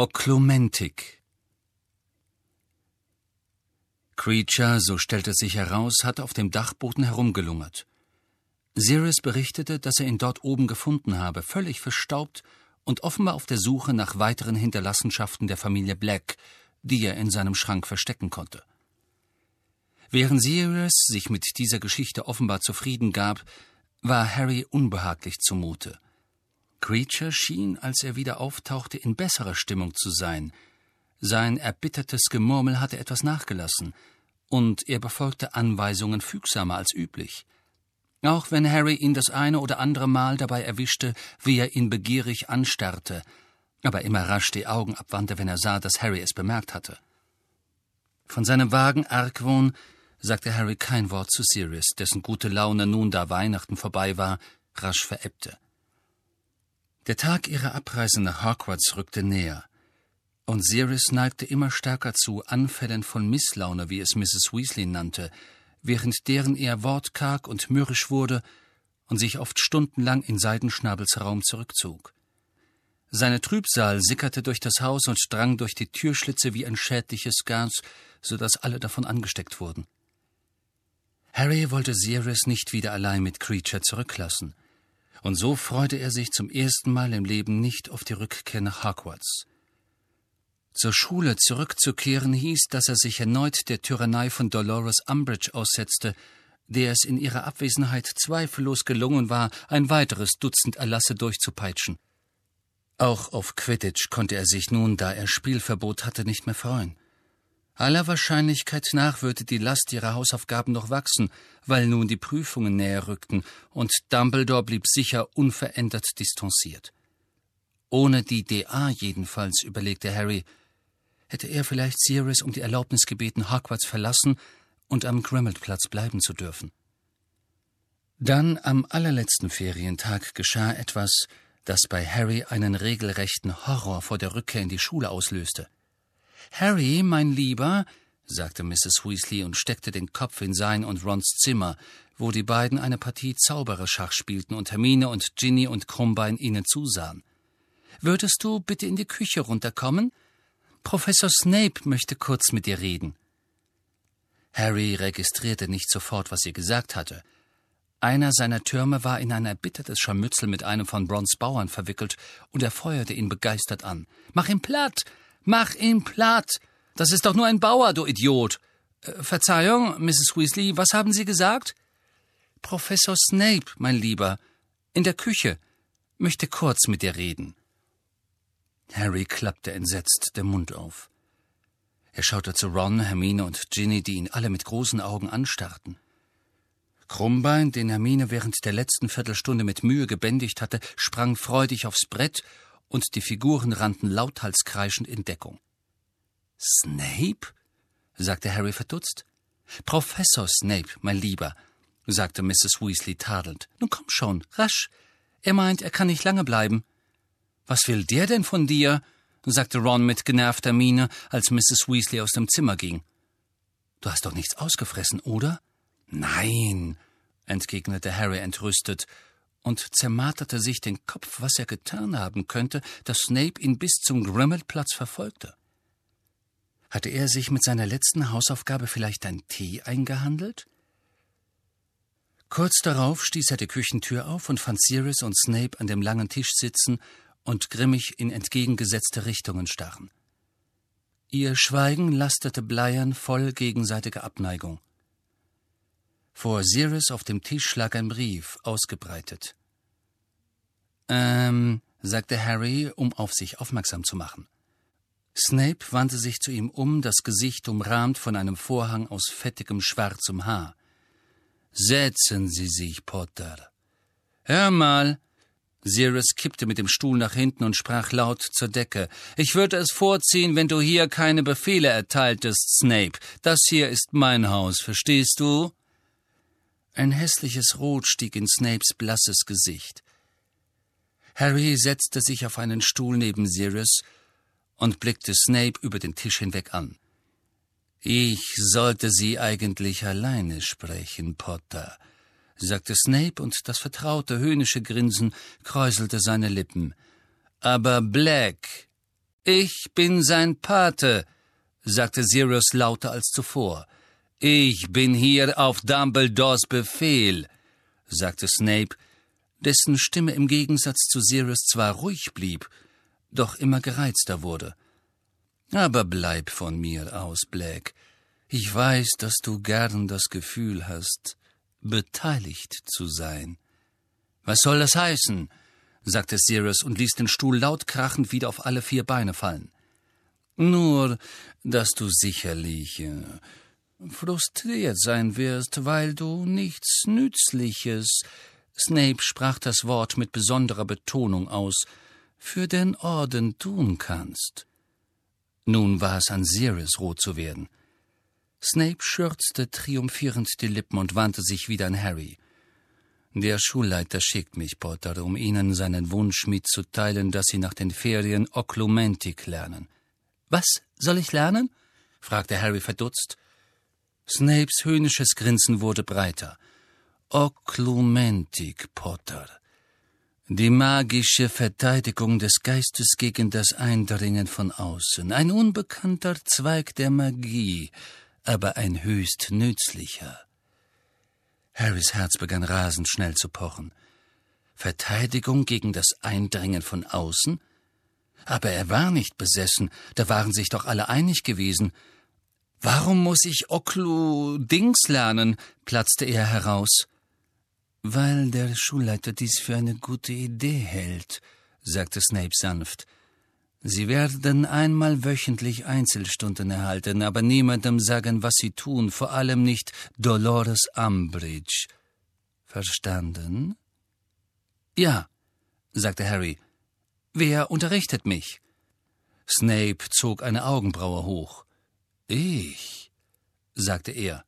Oklumentik Creature, so stellte sich heraus, hatte auf dem Dachboden herumgelungert. Sirius berichtete, dass er ihn dort oben gefunden habe, völlig verstaubt und offenbar auf der Suche nach weiteren Hinterlassenschaften der Familie Black, die er in seinem Schrank verstecken konnte. Während Sirius sich mit dieser Geschichte offenbar zufrieden gab, war Harry unbehaglich zumute. Creature schien, als er wieder auftauchte, in besserer Stimmung zu sein. Sein erbittertes Gemurmel hatte etwas nachgelassen, und er befolgte Anweisungen fügsamer als üblich. Auch wenn Harry ihn das eine oder andere Mal dabei erwischte, wie er ihn begierig anstarrte, aber immer rasch die Augen abwandte, wenn er sah, dass Harry es bemerkt hatte. Von seinem vagen Argwohn sagte Harry kein Wort zu Sirius, dessen gute Laune nun, da Weihnachten vorbei war, rasch verebbte. Der Tag ihrer Abreise nach Hogwarts rückte näher, und Sirius neigte immer stärker zu Anfällen von Misslaune, wie es Mrs. Weasley nannte, während deren er wortkarg und mürrisch wurde und sich oft stundenlang in Seidenschnabels Raum zurückzog. Seine Trübsal sickerte durch das Haus und drang durch die Türschlitze wie ein schädliches Gas, so dass alle davon angesteckt wurden. Harry wollte Sirius nicht wieder allein mit Creature zurücklassen, und so freute er sich zum ersten Mal im Leben nicht auf die Rückkehr nach Hogwarts. Zur Schule zurückzukehren hieß, dass er sich erneut der Tyrannei von Dolores Umbridge aussetzte, der es in ihrer Abwesenheit zweifellos gelungen war, ein weiteres Dutzend Erlasse durchzupeitschen. Auch auf Quidditch konnte er sich nun, da er Spielverbot hatte, nicht mehr freuen. Aller Wahrscheinlichkeit nach würde die Last ihrer Hausaufgaben noch wachsen, weil nun die Prüfungen näher rückten, und Dumbledore blieb sicher unverändert distanziert. Ohne die DA jedenfalls, überlegte Harry, hätte er vielleicht Sirius um die Erlaubnis gebeten, Hogwarts verlassen und am Grimmauld-Platz bleiben zu dürfen. Dann am allerletzten Ferientag geschah etwas, das bei Harry einen regelrechten Horror vor der Rückkehr in die Schule auslöste. Harry, mein Lieber, sagte Mrs. Weasley und steckte den Kopf in sein und Rons Zimmer, wo die beiden eine Partie Zaubererschach spielten und Hermine und Ginny und Krummbein ihnen zusahen. Würdest du bitte in die Küche runterkommen? Professor Snape möchte kurz mit dir reden. Harry registrierte nicht sofort, was sie gesagt hatte. Einer seiner Türme war in ein erbittertes Scharmützel mit einem von Brons Bauern verwickelt, und er feuerte ihn begeistert an. Mach ihn platt! Mach ihn platt! Das ist doch nur ein Bauer, du Idiot! Äh, Verzeihung, Mrs. Weasley, was haben Sie gesagt? Professor Snape, mein Lieber, in der Küche, möchte kurz mit dir reden. Harry klappte entsetzt der Mund auf. Er schaute zu Ron, Hermine und Ginny, die ihn alle mit großen Augen anstarrten. Krummbein, den Hermine während der letzten Viertelstunde mit Mühe gebändigt hatte, sprang freudig aufs Brett und die Figuren rannten lauthals kreischend in Deckung. Snape? sagte Harry verdutzt. Professor Snape, mein Lieber, sagte Mrs. Weasley tadelnd. Nun komm schon, rasch. Er meint, er kann nicht lange bleiben. Was will der denn von dir? sagte Ron mit genervter Miene, als Mrs. Weasley aus dem Zimmer ging. Du hast doch nichts ausgefressen, oder? Nein, entgegnete Harry entrüstet und zermarterte sich den Kopf, was er getan haben könnte, dass Snape ihn bis zum Grimmauld-Platz verfolgte. Hatte er sich mit seiner letzten Hausaufgabe vielleicht ein Tee eingehandelt? Kurz darauf stieß er die Küchentür auf und fand Sirius und Snape an dem langen Tisch sitzen und grimmig in entgegengesetzte Richtungen starren. Ihr Schweigen lastete bleiern voll gegenseitiger Abneigung. Vor Sirius auf dem Tisch lag ein Brief, ausgebreitet. Ähm, sagte Harry, um auf sich aufmerksam zu machen. Snape wandte sich zu ihm um, das Gesicht umrahmt von einem Vorhang aus fettigem schwarzem Haar. Setzen Sie sich, Potter. Hör mal. Sirius kippte mit dem Stuhl nach hinten und sprach laut zur Decke. Ich würde es vorziehen, wenn du hier keine Befehle erteiltest, Snape. Das hier ist mein Haus, verstehst du? Ein hässliches Rot stieg in Snapes blasses Gesicht. Harry setzte sich auf einen Stuhl neben Sirius und blickte Snape über den Tisch hinweg an. Ich sollte Sie eigentlich alleine sprechen, Potter, sagte Snape, und das vertraute höhnische Grinsen kräuselte seine Lippen. Aber Black Ich bin sein Pate, sagte Sirius lauter als zuvor. Ich bin hier auf Dumbledores Befehl, sagte Snape, dessen Stimme im Gegensatz zu Sirius zwar ruhig blieb, doch immer gereizter wurde. Aber bleib von mir aus, Black. Ich weiß, dass du gern das Gefühl hast, beteiligt zu sein. Was soll das heißen? sagte Sirius und ließ den Stuhl laut krachend wieder auf alle vier Beine fallen. Nur, dass du sicherlich äh, frustriert sein wirst, weil du nichts Nützliches, Snape sprach das Wort mit besonderer Betonung aus, für den Orden tun kannst. Nun war es an Sirius rot zu werden. Snape schürzte triumphierend die Lippen und wandte sich wieder an Harry. Der Schulleiter schickt mich, Potter, um Ihnen seinen Wunsch mitzuteilen, dass Sie nach den Ferien Oklumentik lernen. Was soll ich lernen? fragte Harry verdutzt. Snapes höhnisches Grinsen wurde breiter. Oklumentik, Potter. Die magische Verteidigung des Geistes gegen das Eindringen von außen. Ein unbekannter Zweig der Magie, aber ein höchst nützlicher. Harrys Herz begann rasend schnell zu pochen. Verteidigung gegen das Eindringen von außen? Aber er war nicht besessen, da waren sich doch alle einig gewesen. Warum muss ich Oklu Dings lernen? platzte er heraus. Weil der Schulleiter dies für eine gute Idee hält, sagte Snape sanft. Sie werden einmal wöchentlich Einzelstunden erhalten, aber niemandem sagen, was sie tun, vor allem nicht Dolores Umbridge. Verstanden? Ja, sagte Harry. Wer unterrichtet mich? Snape zog eine Augenbraue hoch. Ich, sagte er.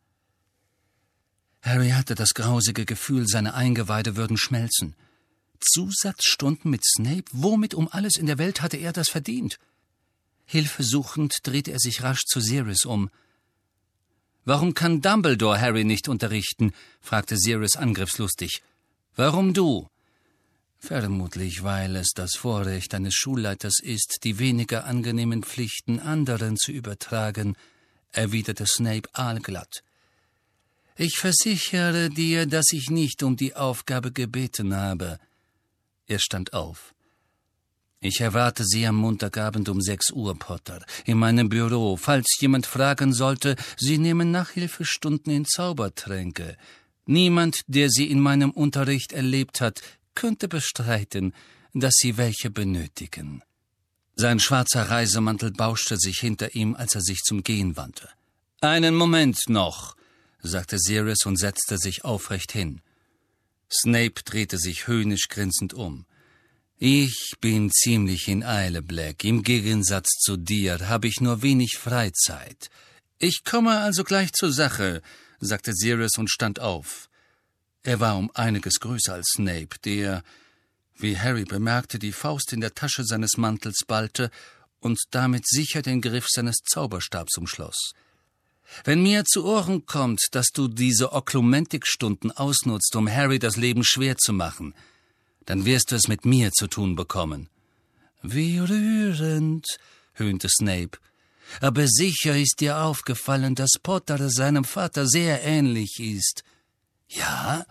Harry hatte das grausige Gefühl, seine Eingeweide würden schmelzen. Zusatzstunden mit Snape? Womit um alles in der Welt hatte er das verdient? Hilfesuchend drehte er sich rasch zu Sirius um. Warum kann Dumbledore Harry nicht unterrichten? fragte Sirius angriffslustig. Warum du? Vermutlich, weil es das Vorrecht eines Schulleiters ist, die weniger angenehmen Pflichten anderen zu übertragen, erwiderte Snape aalglatt. Ich versichere dir, dass ich nicht um die Aufgabe gebeten habe. Er stand auf. Ich erwarte Sie am Montagabend um sechs Uhr, Potter, in meinem Büro. Falls jemand fragen sollte, Sie nehmen Nachhilfestunden in Zaubertränke. Niemand, der Sie in meinem Unterricht erlebt hat, könnte bestreiten, dass sie welche benötigen. Sein schwarzer Reisemantel bauschte sich hinter ihm, als er sich zum Gehen wandte. Einen Moment noch, sagte Sirius und setzte sich aufrecht hin. Snape drehte sich höhnisch grinsend um. Ich bin ziemlich in Eile, Black. Im Gegensatz zu dir habe ich nur wenig Freizeit. Ich komme also gleich zur Sache, sagte Sirius und stand auf. Er war um einiges größer als Snape, der, wie Harry bemerkte, die Faust in der Tasche seines Mantels ballte und damit sicher den Griff seines Zauberstabs umschloss. Wenn mir zu Ohren kommt, dass du diese Oklumentikstunden ausnutzt, um Harry das Leben schwer zu machen, dann wirst du es mit mir zu tun bekommen. Wie rührend, höhnte Snape. Aber sicher ist dir aufgefallen, dass Potter seinem Vater sehr ähnlich ist. Ja,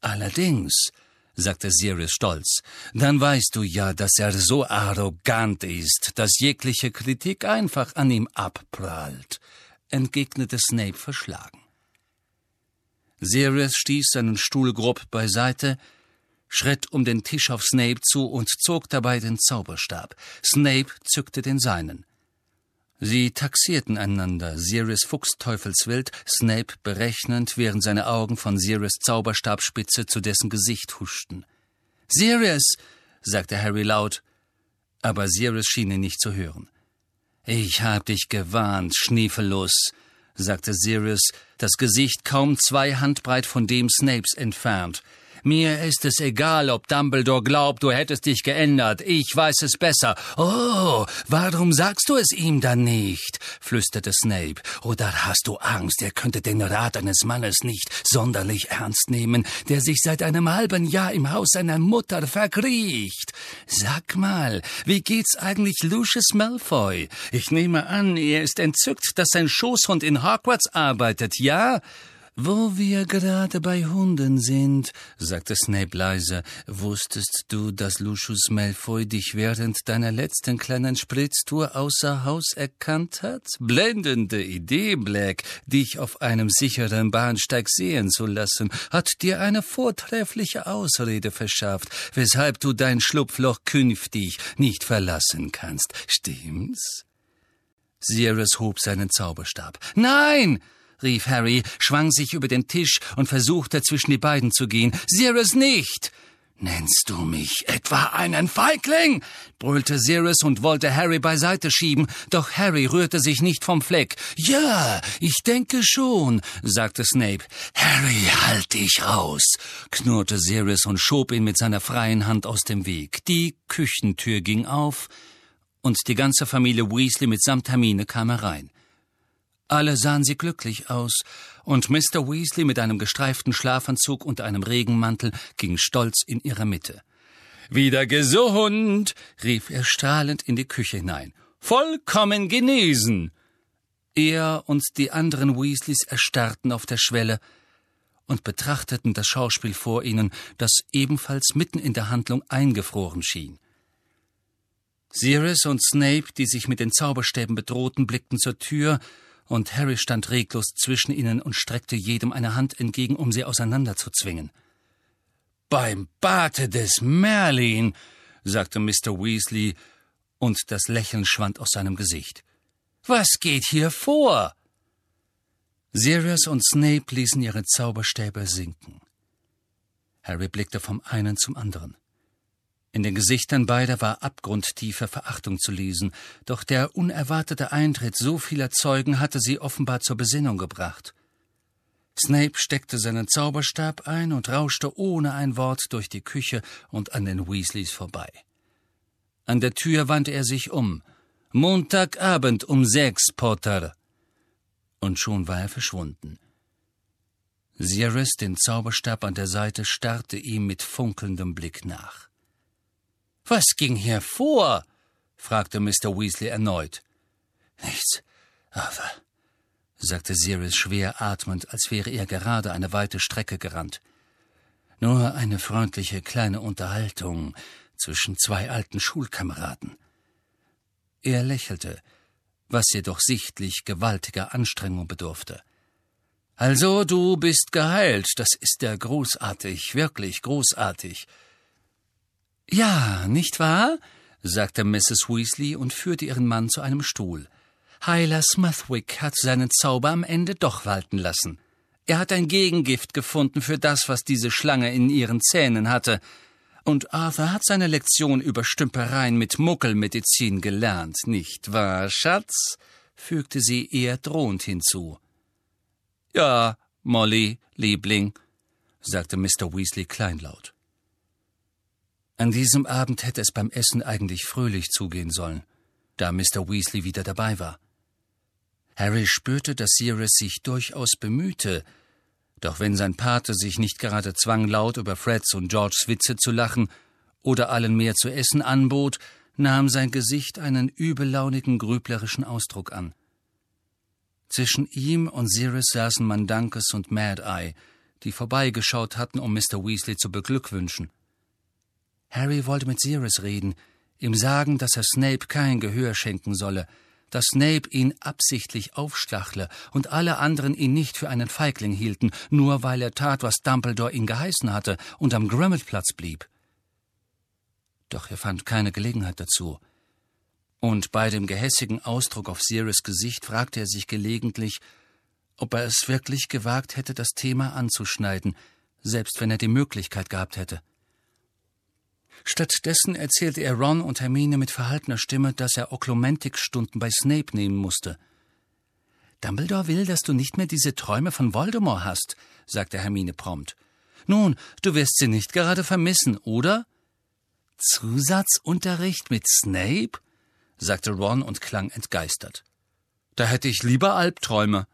allerdings, sagte Sirius stolz, dann weißt du ja, dass er so arrogant ist, dass jegliche Kritik einfach an ihm abprallt, entgegnete Snape verschlagen. Sirius stieß seinen Stuhl grob beiseite, schritt um den Tisch auf Snape zu und zog dabei den Zauberstab. Snape zückte den seinen. Sie taxierten einander, Sirius fuchsteufelswild, Snape berechnend, während seine Augen von Sirius Zauberstabspitze zu dessen Gesicht huschten. Sirius, sagte Harry laut, aber Sirius schien ihn nicht zu hören. Ich hab dich gewarnt, Schniefelus, sagte Sirius, das Gesicht kaum zwei Handbreit von dem Snapes entfernt. Mir ist es egal, ob Dumbledore glaubt, du hättest dich geändert. Ich weiß es besser. Oh, warum sagst du es ihm dann nicht? flüsterte Snape. Oder hast du Angst, er könnte den Rat eines Mannes nicht sonderlich ernst nehmen, der sich seit einem halben Jahr im Haus seiner Mutter verkriecht? Sag mal, wie geht's eigentlich Lucius Malfoy? Ich nehme an, er ist entzückt, dass sein Schoßhund in Hogwarts arbeitet, ja? Wo wir gerade bei Hunden sind, sagte Snape leise, wusstest du, dass Lucius Malfoy dich während deiner letzten kleinen Spritztour außer Haus erkannt hat? Blendende Idee, Black, dich auf einem sicheren Bahnsteig sehen zu lassen, hat dir eine vortreffliche Ausrede verschafft, weshalb du dein Schlupfloch künftig nicht verlassen kannst. Stimmt's? Sirius hob seinen Zauberstab. Nein! Rief Harry, schwang sich über den Tisch und versuchte zwischen die beiden zu gehen. Sirius nicht! Nennst du mich etwa einen Feigling? brüllte Sirius und wollte Harry beiseite schieben, doch Harry rührte sich nicht vom Fleck. Ja, ich denke schon, sagte Snape. Harry, halt dich raus, knurrte Sirius und schob ihn mit seiner freien Hand aus dem Weg. Die Küchentür ging auf, und die ganze Familie Weasley mitsamt Hermine kam herein. Alle sahen sie glücklich aus, und Mr. Weasley mit einem gestreiften Schlafanzug und einem Regenmantel ging stolz in ihrer Mitte. Wieder gesund, rief er strahlend in die Küche hinein. Vollkommen genesen. Er und die anderen Weasleys erstarrten auf der Schwelle und betrachteten das Schauspiel vor ihnen, das ebenfalls mitten in der Handlung eingefroren schien. Sirius und Snape, die sich mit den Zauberstäben bedrohten, blickten zur Tür, und Harry stand reglos zwischen ihnen und streckte jedem eine Hand entgegen, um sie auseinanderzuzwingen. Beim Bate des Merlin, sagte Mr. Weasley, und das Lächeln schwand aus seinem Gesicht. Was geht hier vor? Sirius und Snape ließen ihre Zauberstäbe sinken. Harry blickte vom einen zum anderen. In den Gesichtern beider war abgrundtiefe Verachtung zu lesen, doch der unerwartete Eintritt so vieler Zeugen hatte sie offenbar zur Besinnung gebracht. Snape steckte seinen Zauberstab ein und rauschte ohne ein Wort durch die Küche und an den Weasleys vorbei. An der Tür wandte er sich um. Montagabend um sechs, Potter. Und schon war er verschwunden. Sirius, den Zauberstab an der Seite, starrte ihm mit funkelndem Blick nach. Was ging hier vor? fragte Mr. Weasley erneut. Nichts, aber, sagte Sirius schwer atmend, als wäre er gerade eine weite Strecke gerannt. Nur eine freundliche kleine Unterhaltung zwischen zwei alten Schulkameraden. Er lächelte, was jedoch sichtlich gewaltiger Anstrengung bedurfte. Also, du bist geheilt, das ist ja großartig, wirklich großartig. Ja, nicht wahr? sagte Mrs. Weasley und führte ihren Mann zu einem Stuhl. Heiler Smethwick hat seinen Zauber am Ende doch walten lassen. Er hat ein Gegengift gefunden für das, was diese Schlange in ihren Zähnen hatte. Und Arthur hat seine Lektion über Stümpereien mit Muckelmedizin gelernt, nicht wahr, Schatz? fügte sie eher drohend hinzu. Ja, Molly, Liebling, sagte Mr. Weasley kleinlaut. An diesem Abend hätte es beim Essen eigentlich fröhlich zugehen sollen, da Mr. Weasley wieder dabei war. Harry spürte, dass Sirius sich durchaus bemühte, doch wenn sein Pate sich nicht gerade zwang, laut über Freds und Georges Witze zu lachen oder allen mehr zu essen anbot, nahm sein Gesicht einen übellaunigen, grüblerischen Ausdruck an. Zwischen ihm und Sirius saßen Mandankes und Mad-Eye, die vorbeigeschaut hatten, um Mr. Weasley zu beglückwünschen. Harry wollte mit Sirius reden, ihm sagen, dass er Snape kein Gehör schenken solle, dass Snape ihn absichtlich aufstachle und alle anderen ihn nicht für einen Feigling hielten, nur weil er tat, was Dumbledore ihn geheißen hatte und am Grimmelplatz blieb. Doch er fand keine Gelegenheit dazu. Und bei dem gehässigen Ausdruck auf Sirius Gesicht fragte er sich gelegentlich, ob er es wirklich gewagt hätte, das Thema anzuschneiden, selbst wenn er die Möglichkeit gehabt hätte. Stattdessen erzählte er Ron und Hermine mit verhaltener Stimme, dass er Oklumentikstunden bei Snape nehmen musste. Dumbledore will, dass du nicht mehr diese Träume von Voldemort hast, sagte Hermine prompt. Nun, du wirst sie nicht gerade vermissen, oder? Zusatzunterricht mit Snape? sagte Ron und klang entgeistert. Da hätte ich lieber Albträume.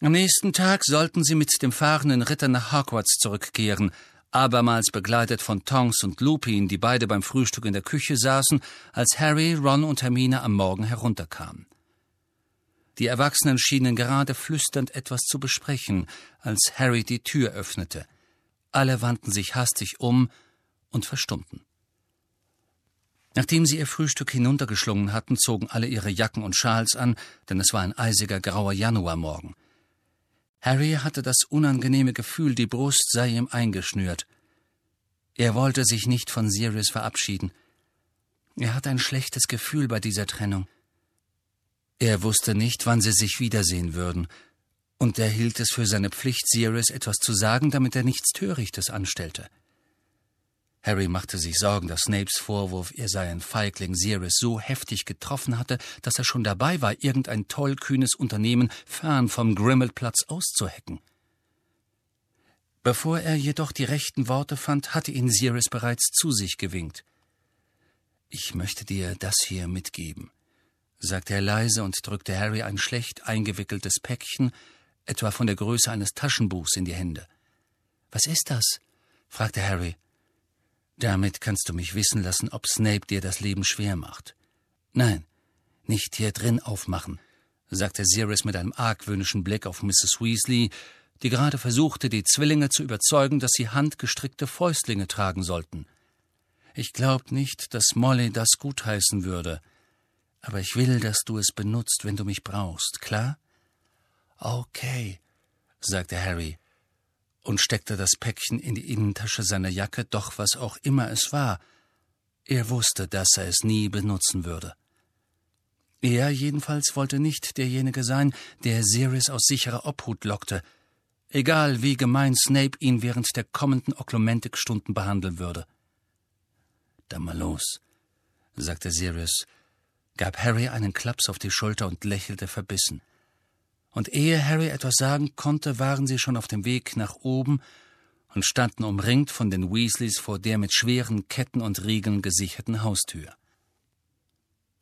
Am nächsten Tag sollten sie mit dem fahrenden Ritter nach Hogwarts zurückkehren, abermals begleitet von Tonks und Lupin, die beide beim Frühstück in der Küche saßen, als Harry, Ron und Hermine am Morgen herunterkamen. Die Erwachsenen schienen gerade flüsternd etwas zu besprechen, als Harry die Tür öffnete. Alle wandten sich hastig um und verstummten. Nachdem sie ihr Frühstück hinuntergeschlungen hatten, zogen alle ihre Jacken und Schals an, denn es war ein eisiger grauer Januarmorgen. Harry hatte das unangenehme Gefühl, die Brust sei ihm eingeschnürt. Er wollte sich nicht von Sirius verabschieden. Er hatte ein schlechtes Gefühl bei dieser Trennung. Er wusste nicht, wann sie sich wiedersehen würden, und er hielt es für seine Pflicht, Sirius etwas zu sagen, damit er nichts Törichtes anstellte. Harry machte sich Sorgen, dass Snapes Vorwurf, er sei ein Feigling, Sirius so heftig getroffen hatte, dass er schon dabei war, irgendein tollkühnes Unternehmen fern vom Grimmelplatz auszuhecken. Bevor er jedoch die rechten Worte fand, hatte ihn Sirius bereits zu sich gewinkt. Ich möchte dir das hier mitgeben sagte er leise und drückte Harry ein schlecht eingewickeltes Päckchen, etwa von der Größe eines Taschenbuchs, in die Hände. Was ist das? fragte Harry. Damit kannst du mich wissen lassen, ob Snape dir das Leben schwer macht. Nein, nicht hier drin aufmachen, sagte Sirius mit einem argwöhnischen Blick auf Mrs. Weasley, die gerade versuchte, die Zwillinge zu überzeugen, dass sie handgestrickte Fäustlinge tragen sollten. Ich glaub nicht, dass Molly das gutheißen würde aber ich will, dass du es benutzt, wenn du mich brauchst, klar? Okay, sagte Harry und steckte das Päckchen in die Innentasche seiner Jacke, doch was auch immer es war, er wusste, dass er es nie benutzen würde. Er jedenfalls wollte nicht derjenige sein, der Sirius aus sicherer Obhut lockte, egal wie gemein Snape ihn während der kommenden Oklumentikstunden behandeln würde. Dann mal los, sagte Sirius, gab Harry einen Klaps auf die Schulter und lächelte verbissen. Und ehe Harry etwas sagen konnte, waren sie schon auf dem Weg nach oben und standen umringt von den Weasleys vor der mit schweren Ketten und Riegeln gesicherten Haustür.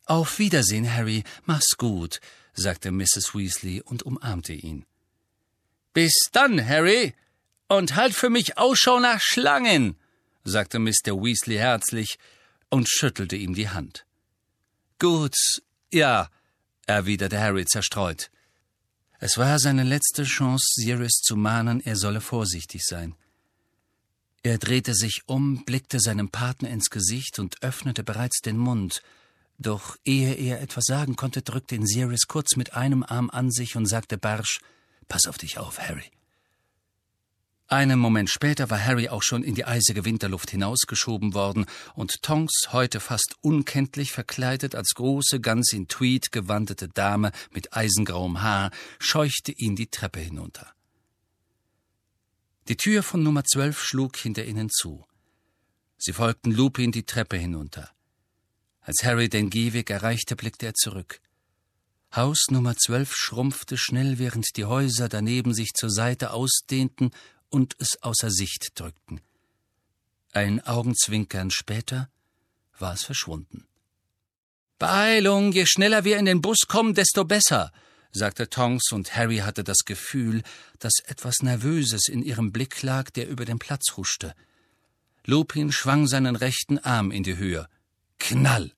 Auf Wiedersehen, Harry, mach's gut, sagte Mrs. Weasley und umarmte ihn. Bis dann, Harry, und halt für mich Ausschau nach Schlangen, sagte Mr. Weasley herzlich und schüttelte ihm die Hand. Gut, ja, erwiderte Harry zerstreut. Es war seine letzte Chance, Sirius zu mahnen, er solle vorsichtig sein. Er drehte sich um, blickte seinem Partner ins Gesicht und öffnete bereits den Mund. Doch ehe er etwas sagen konnte, drückte ihn Sirius kurz mit einem Arm an sich und sagte barsch: Pass auf dich auf, Harry. Einen Moment später war Harry auch schon in die eisige Winterluft hinausgeschoben worden, und Tonks, heute fast unkenntlich verkleidet als große, ganz in Tweed gewandete Dame mit eisengrauem Haar, scheuchte ihn die Treppe hinunter. Die Tür von Nummer zwölf schlug hinter ihnen zu. Sie folgten Lupin die Treppe hinunter. Als Harry den Gehweg erreichte, blickte er zurück. Haus Nummer zwölf schrumpfte schnell, während die Häuser daneben sich zur Seite ausdehnten und es außer Sicht drückten. Ein Augenzwinkern später war es verschwunden. Beeilung, je schneller wir in den Bus kommen, desto besser, sagte Tonks, und Harry hatte das Gefühl, dass etwas Nervöses in ihrem Blick lag, der über den Platz huschte. Lupin schwang seinen rechten Arm in die Höhe. Knall!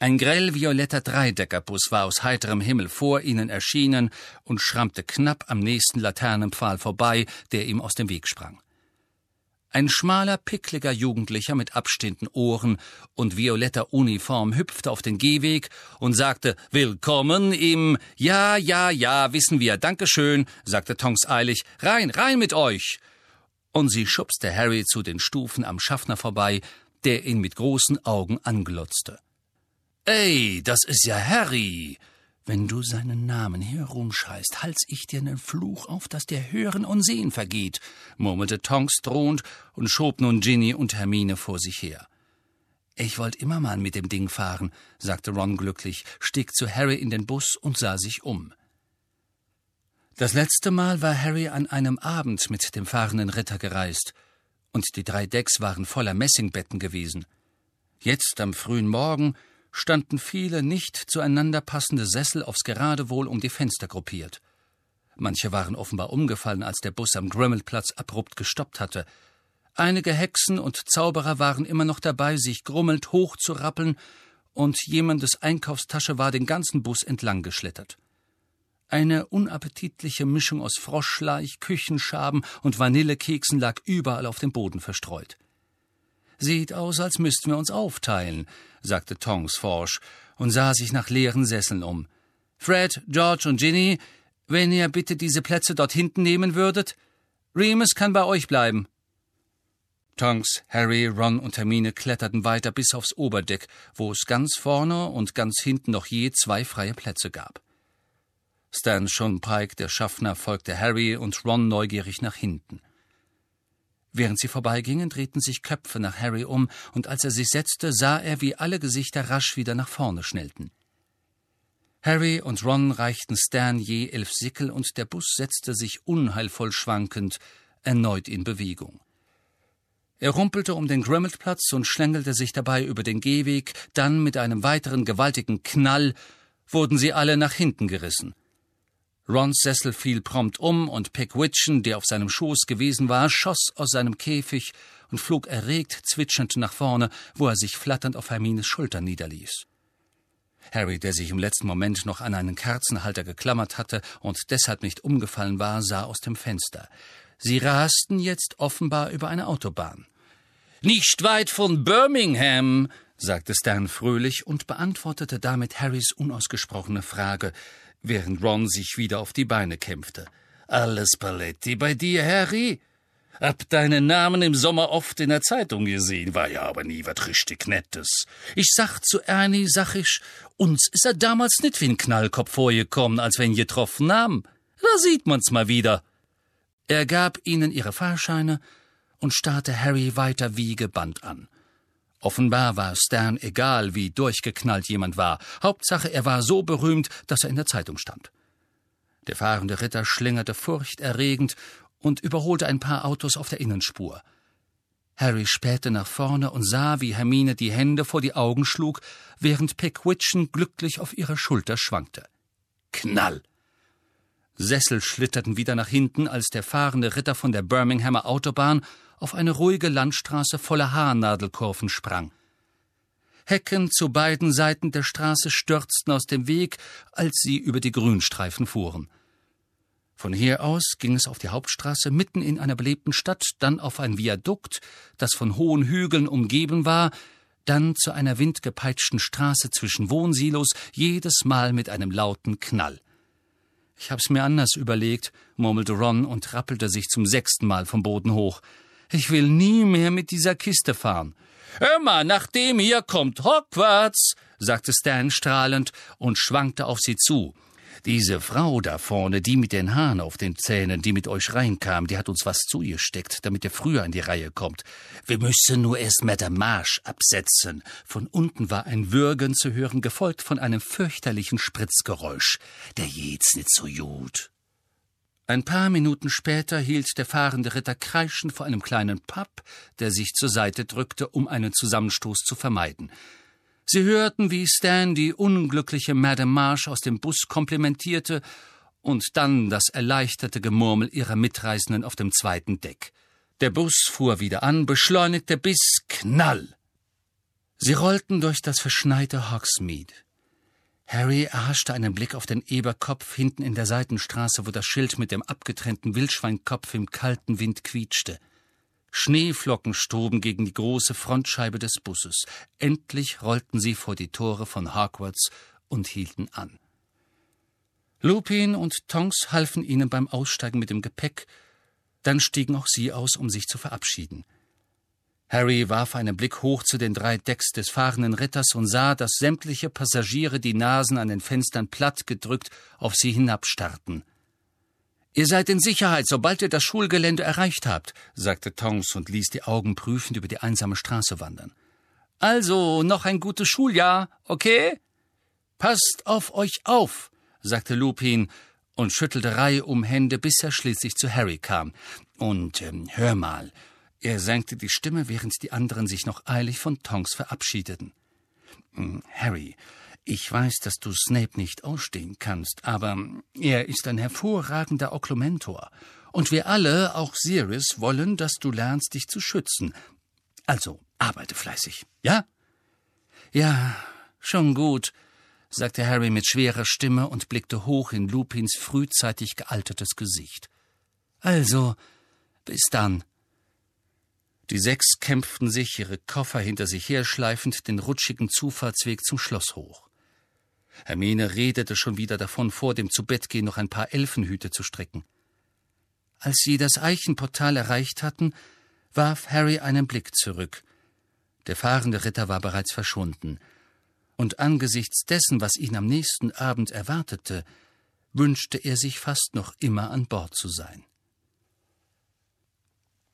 Ein grell-violetter Dreideckerbus war aus heiterem Himmel vor ihnen erschienen und schrammte knapp am nächsten Laternenpfahl vorbei, der ihm aus dem Weg sprang. Ein schmaler, pickliger Jugendlicher mit abstehenden Ohren und violetter Uniform hüpfte auf den Gehweg und sagte Willkommen im Ja, ja, ja, wissen wir, Dankeschön, sagte Tonks eilig, rein, rein mit euch. Und sie schubste Harry zu den Stufen am Schaffner vorbei, der ihn mit großen Augen anglotzte. Ey, das ist ja Harry. Wenn du seinen Namen herumschreist, hals ich dir nen Fluch auf, dass dir Hören und Sehen vergeht, murmelte Tonks drohend und schob nun Ginny und Hermine vor sich her. Ich wollt immer mal mit dem Ding fahren, sagte Ron glücklich, stieg zu Harry in den Bus und sah sich um. Das letzte Mal war Harry an einem Abend mit dem fahrenden Ritter gereist, und die drei Decks waren voller Messingbetten gewesen. Jetzt am frühen Morgen standen viele nicht zueinander passende Sessel aufs Geradewohl um die Fenster gruppiert. Manche waren offenbar umgefallen, als der Bus am Grimmelplatz abrupt gestoppt hatte. Einige Hexen und Zauberer waren immer noch dabei, sich grummelnd hochzurappeln, und jemandes Einkaufstasche war den ganzen Bus entlang geschlittert. Eine unappetitliche Mischung aus Froschleich, Küchenschaben und Vanillekeksen lag überall auf dem Boden verstreut. Sieht aus, als müssten wir uns aufteilen, sagte Tongs forsch und sah sich nach leeren Sesseln um. Fred, George und Ginny, wenn ihr bitte diese Plätze dort hinten nehmen würdet? Remus kann bei euch bleiben. Tonks, Harry, Ron und Hermine kletterten weiter bis aufs Oberdeck, wo es ganz vorne und ganz hinten noch je zwei freie Plätze gab. Stan Sean Pike, der Schaffner, folgte Harry und Ron neugierig nach hinten. Während sie vorbeigingen, drehten sich Köpfe nach Harry um, und als er sich setzte, sah er, wie alle Gesichter rasch wieder nach vorne schnellten. Harry und Ron reichten Stan je elf Sickel, und der Bus setzte sich unheilvoll schwankend erneut in Bewegung. Er rumpelte um den Grimmelplatz und schlängelte sich dabei über den Gehweg, dann mit einem weiteren gewaltigen Knall wurden sie alle nach hinten gerissen. Rons Sessel fiel prompt um, und Pickwitchen, der auf seinem Schoß gewesen war, schoss aus seinem Käfig und flog erregt zwitschernd nach vorne, wo er sich flatternd auf Hermines Schulter niederließ. Harry, der sich im letzten Moment noch an einen Kerzenhalter geklammert hatte und deshalb nicht umgefallen war, sah aus dem Fenster. Sie rasten jetzt offenbar über eine Autobahn. Nicht weit von Birmingham, sagte Stan fröhlich und beantwortete damit Harrys unausgesprochene Frage, während Ron sich wieder auf die Beine kämpfte. Alles Paletti bei dir, Harry? Hab deinen Namen im Sommer oft in der Zeitung gesehen, war ja aber nie wat richtig Nettes. Ich sag zu Ernie, sag ich, uns ist er damals nit wie n Knallkopf vorgekommen, als wir ihn getroffen haben. Da sieht man's mal wieder. Er gab ihnen ihre Fahrscheine und starrte Harry weiter wie gebannt an. Offenbar war Stan egal, wie durchgeknallt jemand war. Hauptsache, er war so berühmt, dass er in der Zeitung stand. Der fahrende Ritter schlingerte furchterregend und überholte ein paar Autos auf der Innenspur. Harry spähte nach vorne und sah, wie Hermine die Hände vor die Augen schlug, während Pickwitchen glücklich auf ihrer Schulter schwankte. Knall! Sessel schlitterten wieder nach hinten, als der fahrende Ritter von der Birminghamer Autobahn auf eine ruhige Landstraße voller Haarnadelkurven sprang. Hecken zu beiden Seiten der Straße stürzten aus dem Weg, als sie über die Grünstreifen fuhren. Von hier aus ging es auf die Hauptstraße mitten in einer belebten Stadt, dann auf ein Viadukt, das von hohen Hügeln umgeben war, dann zu einer windgepeitschten Straße zwischen Wohnsilos, jedes Mal mit einem lauten Knall. Ich hab's mir anders überlegt, murmelte Ron und rappelte sich zum sechsten Mal vom Boden hoch. Ich will nie mehr mit dieser Kiste fahren. Hör mal, nach dem hier kommt Hogwarts, sagte Stan strahlend und schwankte auf sie zu. Diese Frau da vorne, die mit den Haaren auf den Zähnen, die mit euch reinkam, die hat uns was zugesteckt, damit ihr früher in die Reihe kommt. Wir müssen nur erst mal der Marsch absetzen. Von unten war ein Würgen zu hören, gefolgt von einem fürchterlichen Spritzgeräusch. Der jeht's nicht so gut. Ein paar Minuten später hielt der fahrende Ritter kreischend vor einem kleinen Pub, der sich zur Seite drückte, um einen Zusammenstoß zu vermeiden. Sie hörten, wie Stan die unglückliche Madame Marsh aus dem Bus komplimentierte und dann das erleichterte Gemurmel ihrer Mitreisenden auf dem zweiten Deck. Der Bus fuhr wieder an, beschleunigte bis Knall. Sie rollten durch das verschneite Hogsmeade. Harry erhaschte einen Blick auf den Eberkopf hinten in der Seitenstraße, wo das Schild mit dem abgetrennten Wildschweinkopf im kalten Wind quietschte. Schneeflocken stoben gegen die große Frontscheibe des Busses. Endlich rollten sie vor die Tore von Hogwarts und hielten an. Lupin und Tonks halfen ihnen beim Aussteigen mit dem Gepäck, dann stiegen auch sie aus, um sich zu verabschieden. Harry warf einen Blick hoch zu den drei Decks des fahrenden Ritters und sah, dass sämtliche Passagiere die Nasen an den Fenstern platt gedrückt auf sie hinabstarrten. Ihr seid in Sicherheit, sobald ihr das Schulgelände erreicht habt, sagte Tonks und ließ die Augen prüfend über die einsame Straße wandern. Also, noch ein gutes Schuljahr, okay? Passt auf euch auf, sagte Lupin und schüttelte Reihe um Hände, bis er schließlich zu Harry kam. Und ähm, hör mal, er senkte die Stimme, während die anderen sich noch eilig von Tonks verabschiedeten. Hm, Harry, ich weiß, dass du Snape nicht ausstehen kannst, aber er ist ein hervorragender Oklumentor. Und wir alle, auch Sirius, wollen, dass du lernst, dich zu schützen. Also, arbeite fleißig, ja? Ja, schon gut, sagte Harry mit schwerer Stimme und blickte hoch in Lupins frühzeitig gealtertes Gesicht. Also, bis dann. Die sechs kämpften sich, ihre Koffer hinter sich herschleifend, den rutschigen Zufahrtsweg zum Schloss hoch. Hermine redete schon wieder davon, vor dem Zubettgehen noch ein paar Elfenhüte zu strecken. Als sie das Eichenportal erreicht hatten, warf Harry einen Blick zurück. Der fahrende Ritter war bereits verschwunden, und angesichts dessen, was ihn am nächsten Abend erwartete, wünschte er sich fast noch immer an Bord zu sein.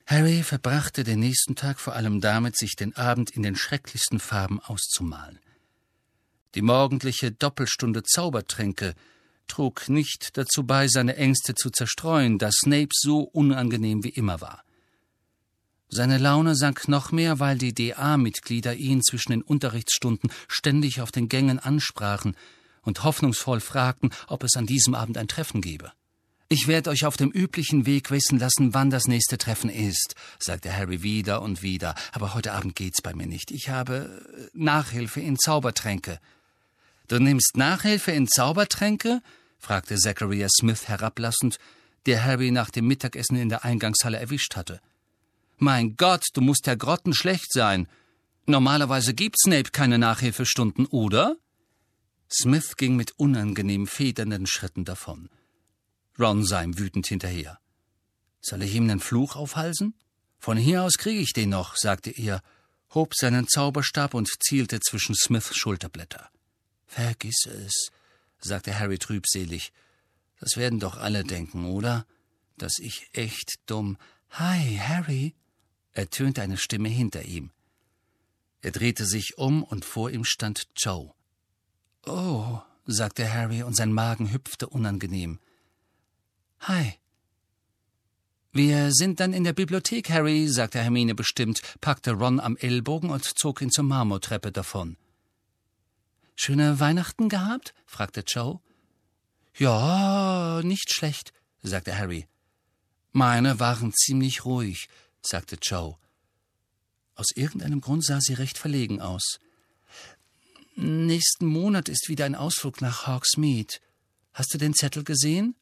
Harry verbrachte den nächsten Tag vor allem damit, sich den Abend in den schrecklichsten Farben auszumalen. Die morgendliche Doppelstunde Zaubertränke trug nicht dazu bei, seine Ängste zu zerstreuen, da Snape so unangenehm wie immer war. Seine Laune sank noch mehr, weil die DA-Mitglieder ihn zwischen den Unterrichtsstunden ständig auf den Gängen ansprachen und hoffnungsvoll fragten, ob es an diesem Abend ein Treffen gebe. Ich werde euch auf dem üblichen Weg wissen lassen, wann das nächste Treffen ist, sagte Harry wieder und wieder, aber heute Abend geht's bei mir nicht. Ich habe äh, Nachhilfe in Zaubertränke. Du nimmst Nachhilfe in Zaubertränke? fragte Zachariah Smith herablassend, der Harry nach dem Mittagessen in der Eingangshalle erwischt hatte. Mein Gott, du musst ja grottenschlecht sein. Normalerweise gibt Snape keine Nachhilfestunden, oder? Smith ging mit unangenehm federnden Schritten davon. Ron sah ihm wütend hinterher. Soll ich ihm nen Fluch aufhalsen? Von hier aus kriege ich den noch, sagte er, hob seinen Zauberstab und zielte zwischen Smiths Schulterblätter. Vergiss es, sagte Harry trübselig. Das werden doch alle denken, oder? Dass ich echt dumm. Hi, Harry, ertönte eine Stimme hinter ihm. Er drehte sich um und vor ihm stand Joe. Oh, sagte Harry, und sein Magen hüpfte unangenehm. Hi. Wir sind dann in der Bibliothek, Harry, sagte Hermine bestimmt, packte Ron am Ellbogen und zog ihn zur Marmortreppe davon. Schöne Weihnachten gehabt? fragte Joe. Ja, nicht schlecht, sagte Harry. Meine waren ziemlich ruhig, sagte Joe. Aus irgendeinem Grund sah sie recht verlegen aus. Nächsten Monat ist wieder ein Ausflug nach Hawksmead. Hast du den Zettel gesehen?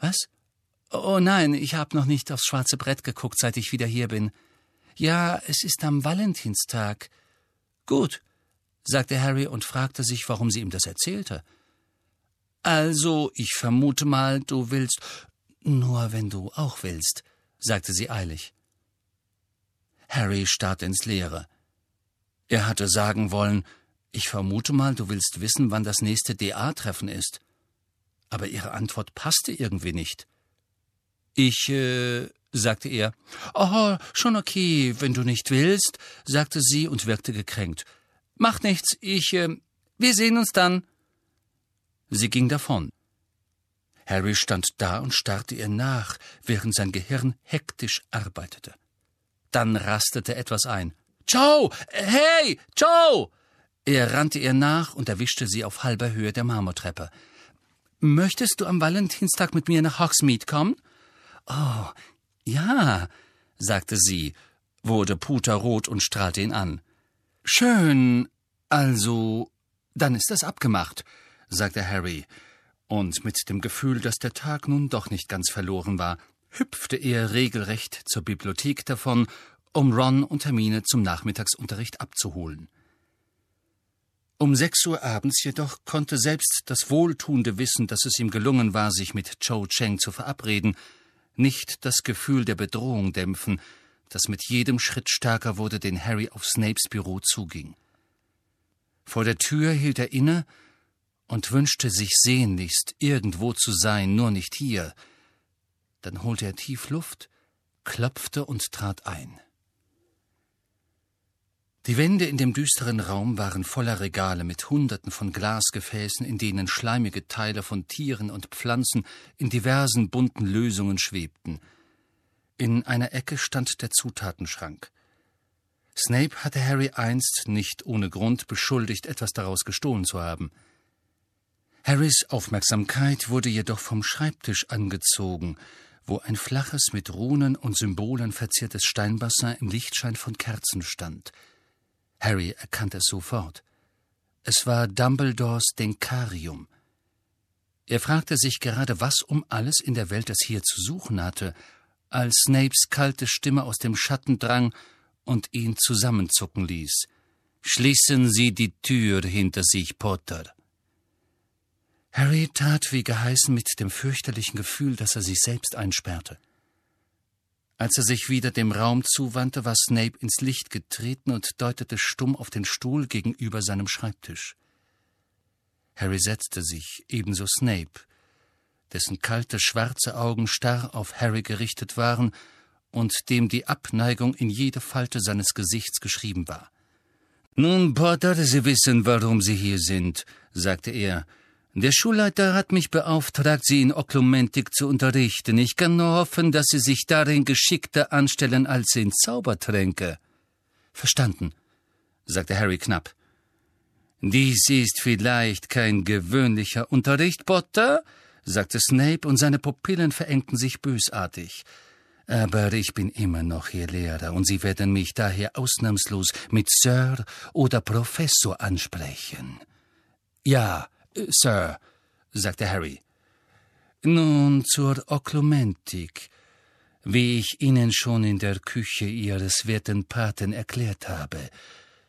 Was? Oh nein, ich habe noch nicht aufs schwarze Brett geguckt, seit ich wieder hier bin. Ja, es ist am Valentinstag. Gut, sagte Harry und fragte sich, warum sie ihm das erzählte. Also, ich vermute mal, du willst. Nur wenn du auch willst, sagte sie eilig. Harry starrte ins Leere. Er hatte sagen wollen, ich vermute mal, du willst wissen, wann das nächste DA-Treffen ist. Aber ihre Antwort passte irgendwie nicht. Ich, äh, sagte er. Oh, schon okay, wenn du nicht willst, sagte sie und wirkte gekränkt. Macht nichts, ich, äh, wir sehen uns dann. Sie ging davon. Harry stand da und starrte ihr nach, während sein Gehirn hektisch arbeitete. Dann rastete etwas ein. Joe! Hey! Joe! Er rannte ihr nach und erwischte sie auf halber Höhe der Marmortreppe. Möchtest du am Valentinstag mit mir nach Hogsmeade kommen? Oh, ja, sagte sie, wurde puterrot und strahlte ihn an. Schön, also, dann ist das abgemacht, sagte Harry, und mit dem Gefühl, dass der Tag nun doch nicht ganz verloren war, hüpfte er regelrecht zur Bibliothek davon, um Ron und Hermine zum Nachmittagsunterricht abzuholen. Um sechs Uhr abends jedoch konnte selbst das wohltuende Wissen, dass es ihm gelungen war, sich mit Cho Cheng zu verabreden, nicht das Gefühl der Bedrohung dämpfen, das mit jedem Schritt stärker wurde, den Harry auf Snapes Büro zuging. Vor der Tür hielt er inne und wünschte sich sehnlichst, irgendwo zu sein, nur nicht hier. Dann holte er tief Luft, klopfte und trat ein. Die Wände in dem düsteren Raum waren voller Regale mit Hunderten von Glasgefäßen, in denen schleimige Teile von Tieren und Pflanzen in diversen bunten Lösungen schwebten. In einer Ecke stand der Zutatenschrank. Snape hatte Harry einst nicht ohne Grund beschuldigt, etwas daraus gestohlen zu haben. Harrys Aufmerksamkeit wurde jedoch vom Schreibtisch angezogen, wo ein flaches, mit Runen und Symbolen verziertes Steinbassin im Lichtschein von Kerzen stand – Harry erkannte es sofort. Es war Dumbledores Denkarium. Er fragte sich gerade, was um alles in der Welt es hier zu suchen hatte, als Snapes kalte Stimme aus dem Schatten drang und ihn zusammenzucken ließ. Schließen Sie die Tür hinter sich, Potter. Harry tat wie geheißen mit dem fürchterlichen Gefühl, dass er sich selbst einsperrte. Als er sich wieder dem Raum zuwandte, war Snape ins Licht getreten und deutete stumm auf den Stuhl gegenüber seinem Schreibtisch. Harry setzte sich, ebenso Snape, dessen kalte, schwarze Augen starr auf Harry gerichtet waren und dem die Abneigung in jede Falte seines Gesichts geschrieben war. Nun, Potter, Sie wissen, warum Sie hier sind, sagte er, der Schulleiter hat mich beauftragt, Sie in Oklumentik zu unterrichten. Ich kann nur hoffen, dass Sie sich darin geschickter anstellen als in Zaubertränke. Verstanden, sagte Harry knapp. Dies ist vielleicht kein gewöhnlicher Unterricht, Potter, sagte Snape, und seine Pupillen verengten sich bösartig. Aber ich bin immer noch Ihr Lehrer, und Sie werden mich daher ausnahmslos mit Sir oder Professor ansprechen. Ja, Sir, sagte Harry. Nun zur Oklumentik. Wie ich Ihnen schon in der Küche Ihres werten Paten erklärt habe,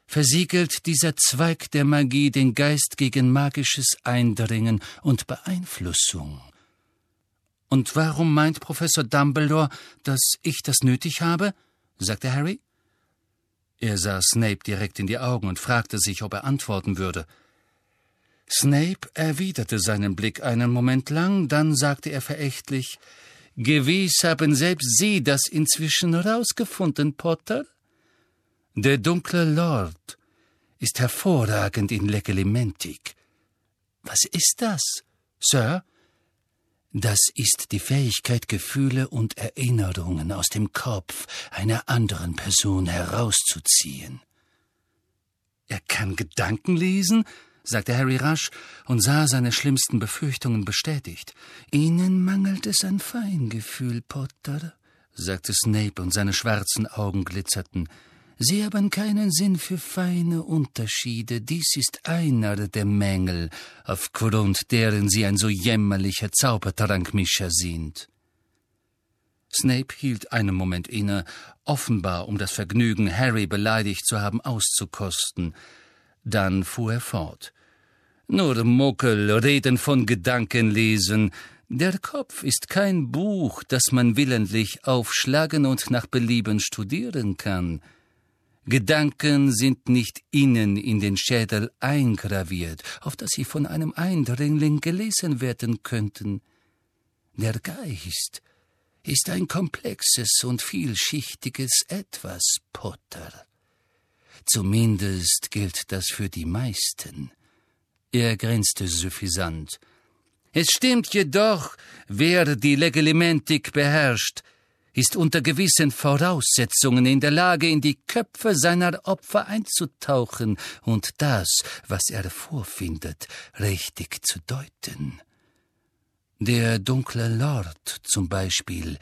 versiegelt dieser Zweig der Magie den Geist gegen magisches Eindringen und Beeinflussung. Und warum meint Professor Dumbledore, dass ich das nötig habe? sagte Harry. Er sah Snape direkt in die Augen und fragte sich, ob er antworten würde. Snape erwiderte seinen Blick einen Moment lang, dann sagte er verächtlich Gewiss haben selbst Sie das inzwischen herausgefunden, Potter? Der dunkle Lord ist hervorragend in Legilimentik. Was ist das, Sir? Das ist die Fähigkeit, Gefühle und Erinnerungen aus dem Kopf einer anderen Person herauszuziehen. Er kann Gedanken lesen? Sagte Harry rasch und sah seine schlimmsten Befürchtungen bestätigt. Ihnen mangelt es an Feingefühl, Potter, sagte Snape, und seine schwarzen Augen glitzerten. Sie haben keinen Sinn für feine Unterschiede. Dies ist einer der Mängel, aufgrund deren Sie ein so jämmerlicher Zaubertrankmischer sind. Snape hielt einen Moment inne, offenbar um das Vergnügen, Harry beleidigt zu haben, auszukosten. Dann fuhr er fort. Nur Muckel reden von Gedankenlesen. Der Kopf ist kein Buch, das man willentlich aufschlagen und nach Belieben studieren kann. Gedanken sind nicht innen in den Schädel eingraviert, auf dass sie von einem Eindringling gelesen werden könnten. Der Geist ist ein komplexes und vielschichtiges Etwas, Potter. Zumindest gilt das für die meisten. Er grinste suffisant. Es stimmt jedoch, wer die Legilimentik beherrscht, ist unter gewissen Voraussetzungen in der Lage, in die Köpfe seiner Opfer einzutauchen und das, was er vorfindet, richtig zu deuten. Der dunkle Lord zum Beispiel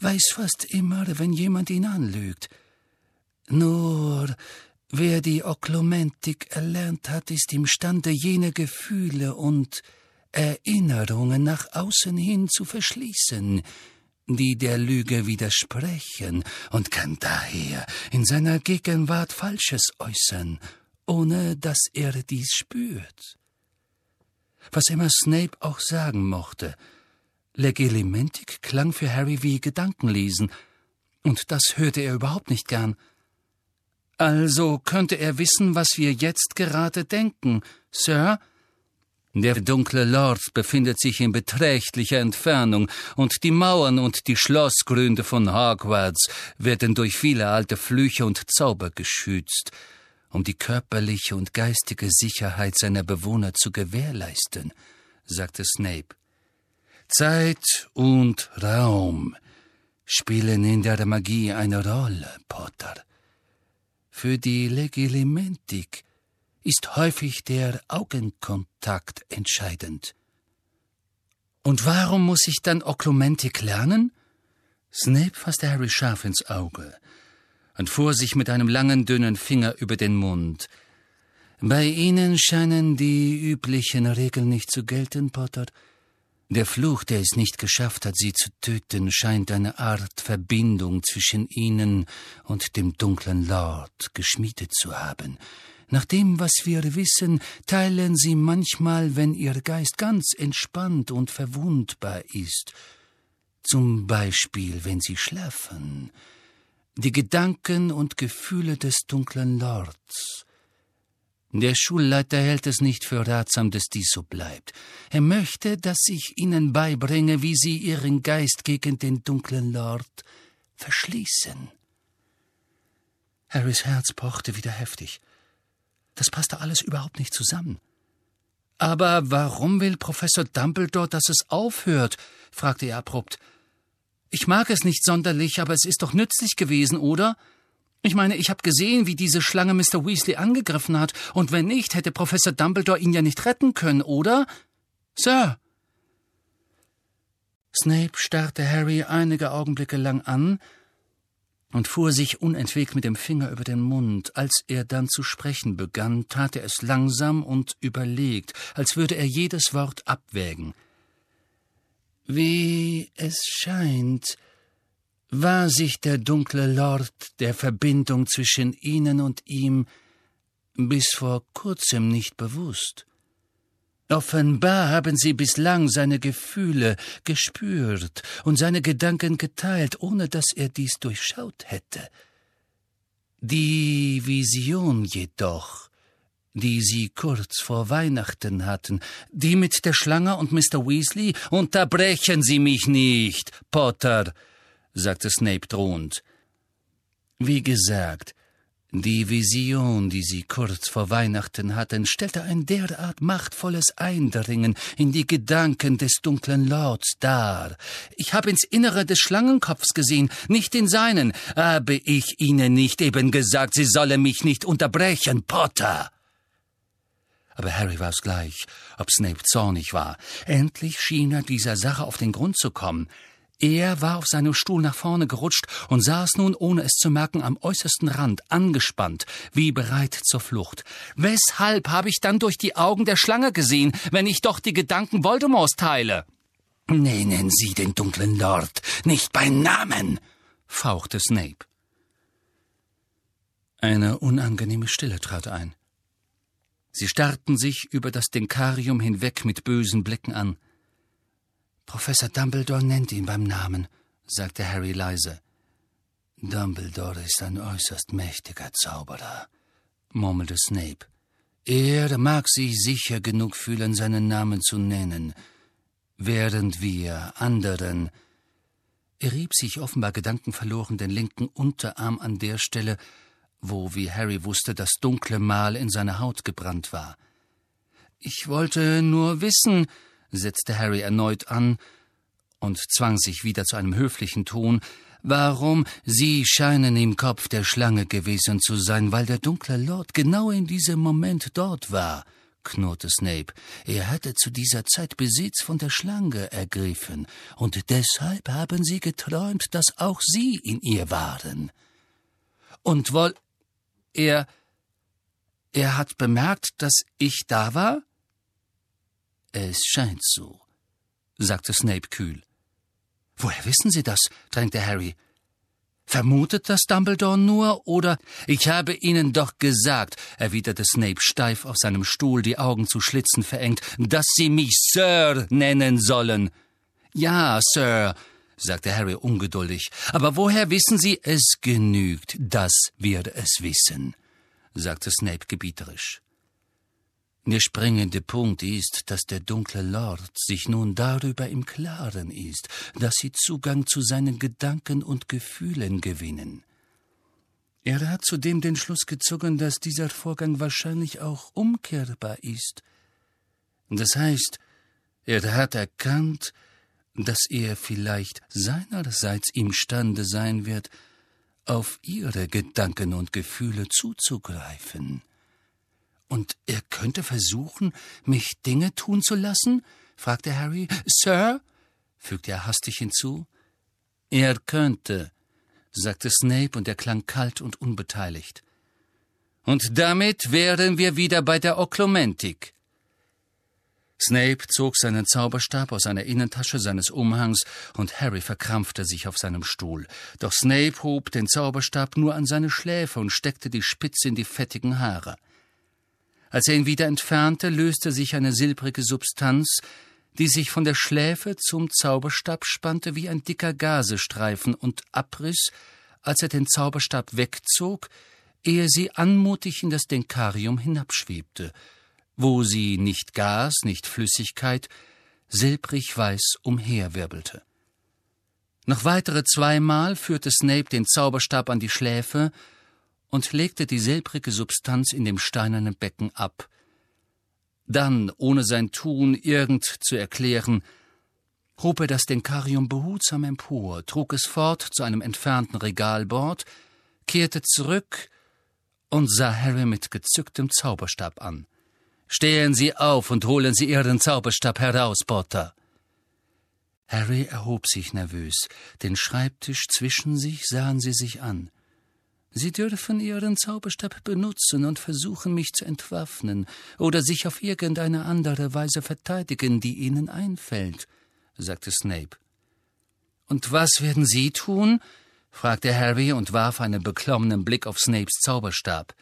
weiß fast immer, wenn jemand ihn anlügt. Nur Wer die Oklumentik erlernt hat, ist imstande, jene Gefühle und Erinnerungen nach außen hin zu verschließen, die der Lüge widersprechen, und kann daher in seiner Gegenwart Falsches äußern, ohne dass er dies spürt. Was immer Snape auch sagen mochte, Legilimentik klang für Harry wie Gedankenlesen, und das hörte er überhaupt nicht gern. Also könnte er wissen, was wir jetzt gerade denken, Sir? Der dunkle Lord befindet sich in beträchtlicher Entfernung, und die Mauern und die Schlossgründe von Hogwarts werden durch viele alte Flüche und Zauber geschützt. um die körperliche und geistige Sicherheit seiner Bewohner zu gewährleisten, sagte Snape. Zeit und Raum spielen in der Magie eine Rolle, Potter. Für die Legilimentik ist häufig der Augenkontakt entscheidend. Und warum muss ich dann Oklumentik lernen? Snape fasste Harry scharf ins Auge und fuhr sich mit einem langen, dünnen Finger über den Mund. Bei Ihnen scheinen die üblichen Regeln nicht zu gelten, Potter. Der Fluch, der es nicht geschafft hat, sie zu töten, scheint eine Art Verbindung zwischen ihnen und dem dunklen Lord geschmiedet zu haben. Nach dem, was wir wissen, teilen sie manchmal, wenn ihr Geist ganz entspannt und verwundbar ist, zum Beispiel, wenn sie schlafen, die Gedanken und Gefühle des dunklen Lords. Der Schulleiter hält es nicht für ratsam, dass dies so bleibt. Er möchte, dass ich Ihnen beibringe, wie Sie Ihren Geist gegen den dunklen Lord verschließen. Harrys Herz pochte wieder heftig. Das passte alles überhaupt nicht zusammen. Aber warum will Professor Dumbledore, dass es aufhört? fragte er abrupt. Ich mag es nicht sonderlich, aber es ist doch nützlich gewesen, oder? Ich meine, ich habe gesehen, wie diese Schlange Mr. Weasley angegriffen hat, und wenn nicht, hätte Professor Dumbledore ihn ja nicht retten können, oder? Sir. Snape starrte Harry einige Augenblicke lang an und fuhr sich unentwegt mit dem Finger über den Mund. Als er dann zu sprechen begann, tat er es langsam und überlegt, als würde er jedes Wort abwägen. Wie es scheint, war sich der dunkle Lord der Verbindung zwischen ihnen und ihm bis vor kurzem nicht bewusst. Offenbar haben sie bislang seine Gefühle gespürt und seine Gedanken geteilt, ohne dass er dies durchschaut hätte. Die Vision jedoch, die sie kurz vor Weihnachten hatten, die mit der Schlange und Mr. Weasley, unterbrechen Sie mich nicht, Potter, sagte Snape drohend. Wie gesagt, die Vision, die sie kurz vor Weihnachten hatten, stellte ein derart machtvolles Eindringen in die Gedanken des dunklen Lords dar. Ich habe ins Innere des Schlangenkopfs gesehen, nicht in seinen. Habe ich Ihnen nicht eben gesagt, Sie solle mich nicht unterbrechen, Potter? Aber Harry war's gleich, ob Snape zornig war. Endlich schien er dieser Sache auf den Grund zu kommen. Er war auf seinem Stuhl nach vorne gerutscht und saß nun, ohne es zu merken, am äußersten Rand, angespannt, wie bereit zur Flucht. Weshalb habe ich dann durch die Augen der Schlange gesehen, wenn ich doch die Gedanken Voldemorts teile? Nennen Sie den dunklen Lord nicht bei Namen, fauchte Snape. Eine unangenehme Stille trat ein. Sie starrten sich über das Denkarium hinweg mit bösen Blicken an. Professor Dumbledore nennt ihn beim Namen, sagte Harry leise. Dumbledore ist ein äußerst mächtiger Zauberer, murmelte Snape. Er mag sich sicher genug fühlen, seinen Namen zu nennen, während wir anderen. Er rieb sich offenbar gedankenverloren den linken Unterarm an der Stelle, wo, wie Harry wusste, das dunkle Mal in seiner Haut gebrannt war. Ich wollte nur wissen, setzte Harry erneut an und zwang sich wieder zu einem höflichen Ton, Warum? Sie scheinen im Kopf der Schlange gewesen zu sein, weil der dunkle Lord genau in diesem Moment dort war, knurrte Snape. Er hatte zu dieser Zeit Besitz von der Schlange ergriffen, und deshalb haben Sie geträumt, dass auch Sie in ihr waren. Und woll. Er. Er hat bemerkt, dass ich da war? Es scheint so, sagte Snape kühl. Woher wissen Sie das? drängte Harry. Vermutet das Dumbledore nur, oder? Ich habe Ihnen doch gesagt, erwiderte Snape steif auf seinem Stuhl, die Augen zu Schlitzen verengt, dass Sie mich Sir nennen sollen. Ja, Sir, sagte Harry ungeduldig. Aber woher wissen Sie? Es genügt, dass wir es wissen, sagte Snape gebieterisch. Der springende Punkt ist, dass der dunkle Lord sich nun darüber im Klaren ist, dass sie Zugang zu seinen Gedanken und Gefühlen gewinnen. Er hat zudem den Schluss gezogen, dass dieser Vorgang wahrscheinlich auch umkehrbar ist. Das heißt, er hat erkannt, dass er vielleicht seinerseits imstande sein wird, auf ihre Gedanken und Gefühle zuzugreifen. Und er könnte versuchen, mich Dinge tun zu lassen? fragte Harry. Sir? fügte er hastig hinzu. Er könnte, sagte Snape, und er klang kalt und unbeteiligt. Und damit wären wir wieder bei der Oklumentik. Snape zog seinen Zauberstab aus einer Innentasche seines Umhangs, und Harry verkrampfte sich auf seinem Stuhl. Doch Snape hob den Zauberstab nur an seine Schläfe und steckte die Spitze in die fettigen Haare. Als er ihn wieder entfernte, löste sich eine silbrige Substanz, die sich von der Schläfe zum Zauberstab spannte wie ein dicker Gasestreifen und abriss, als er den Zauberstab wegzog, ehe sie anmutig in das Denkarium hinabschwebte, wo sie nicht Gas, nicht Flüssigkeit, silbrig weiß umherwirbelte. Noch weitere zweimal führte Snape den Zauberstab an die Schläfe und legte die silbrige Substanz in dem steinernen Becken ab, dann, ohne sein Tun irgend zu erklären, hob er das Denkarium behutsam empor, trug es fort zu einem entfernten Regalbord, kehrte zurück und sah Harry mit gezücktem Zauberstab an. Stehen Sie auf und holen Sie Ihren Zauberstab heraus, Potter. Harry erhob sich nervös. Den Schreibtisch zwischen sich sahen sie sich an. Sie dürfen Ihren Zauberstab benutzen und versuchen, mich zu entwaffnen oder sich auf irgendeine andere Weise verteidigen, die Ihnen einfällt, sagte Snape. Und was werden Sie tun? fragte Harry und warf einen beklommenen Blick auf Snapes Zauberstab.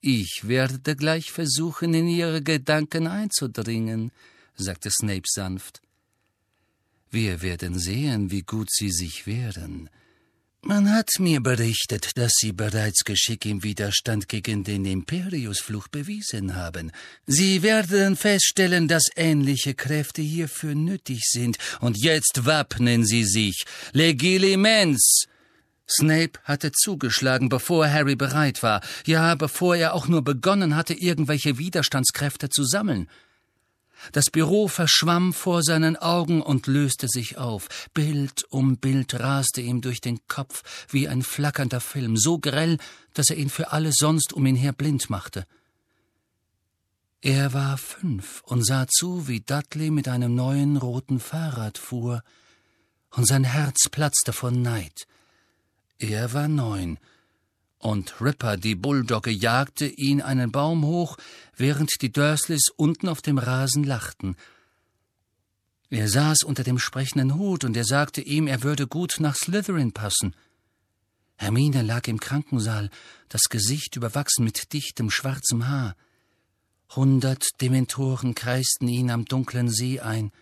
Ich werde gleich versuchen, in Ihre Gedanken einzudringen, sagte Snape sanft. Wir werden sehen, wie gut Sie sich wehren. Man hat mir berichtet, dass Sie bereits Geschick im Widerstand gegen den Imperiusfluch bewiesen haben. Sie werden feststellen, dass ähnliche Kräfte hierfür nötig sind, und jetzt wappnen Sie sich. Legilimens! Snape hatte zugeschlagen, bevor Harry bereit war, ja, bevor er auch nur begonnen hatte, irgendwelche Widerstandskräfte zu sammeln. Das Büro verschwamm vor seinen Augen und löste sich auf. Bild um Bild raste ihm durch den Kopf wie ein flackernder Film, so grell, dass er ihn für alles sonst um ihn her blind machte. Er war fünf und sah zu, wie Dudley mit einem neuen roten Fahrrad fuhr, und sein Herz platzte vor Neid. Er war neun und Ripper, die Bulldogge, jagte ihn einen Baum hoch, während die Dursleys unten auf dem Rasen lachten. Er saß unter dem sprechenden Hut, und er sagte ihm, er würde gut nach Slytherin passen. Hermine lag im Krankensaal, das Gesicht überwachsen mit dichtem schwarzem Haar. Hundert Dementoren kreisten ihn am dunklen See ein.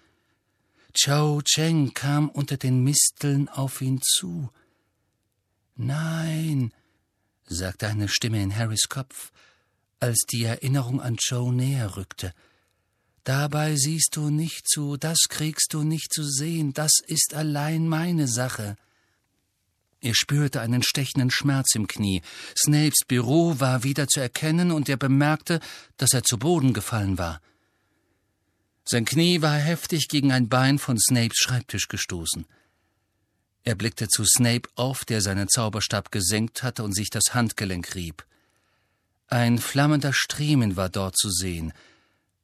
Chao Cheng kam unter den Misteln auf ihn zu. Nein, sagte eine Stimme in Harrys Kopf, als die Erinnerung an Joe näher rückte. Dabei siehst du nicht zu, das kriegst du nicht zu sehen, das ist allein meine Sache. Er spürte einen stechenden Schmerz im Knie. Snapes Büro war wieder zu erkennen, und er bemerkte, dass er zu Boden gefallen war. Sein Knie war heftig gegen ein Bein von Snapes Schreibtisch gestoßen. Er blickte zu Snape auf, der seinen Zauberstab gesenkt hatte und sich das Handgelenk rieb. Ein flammender Striemen war dort zu sehen,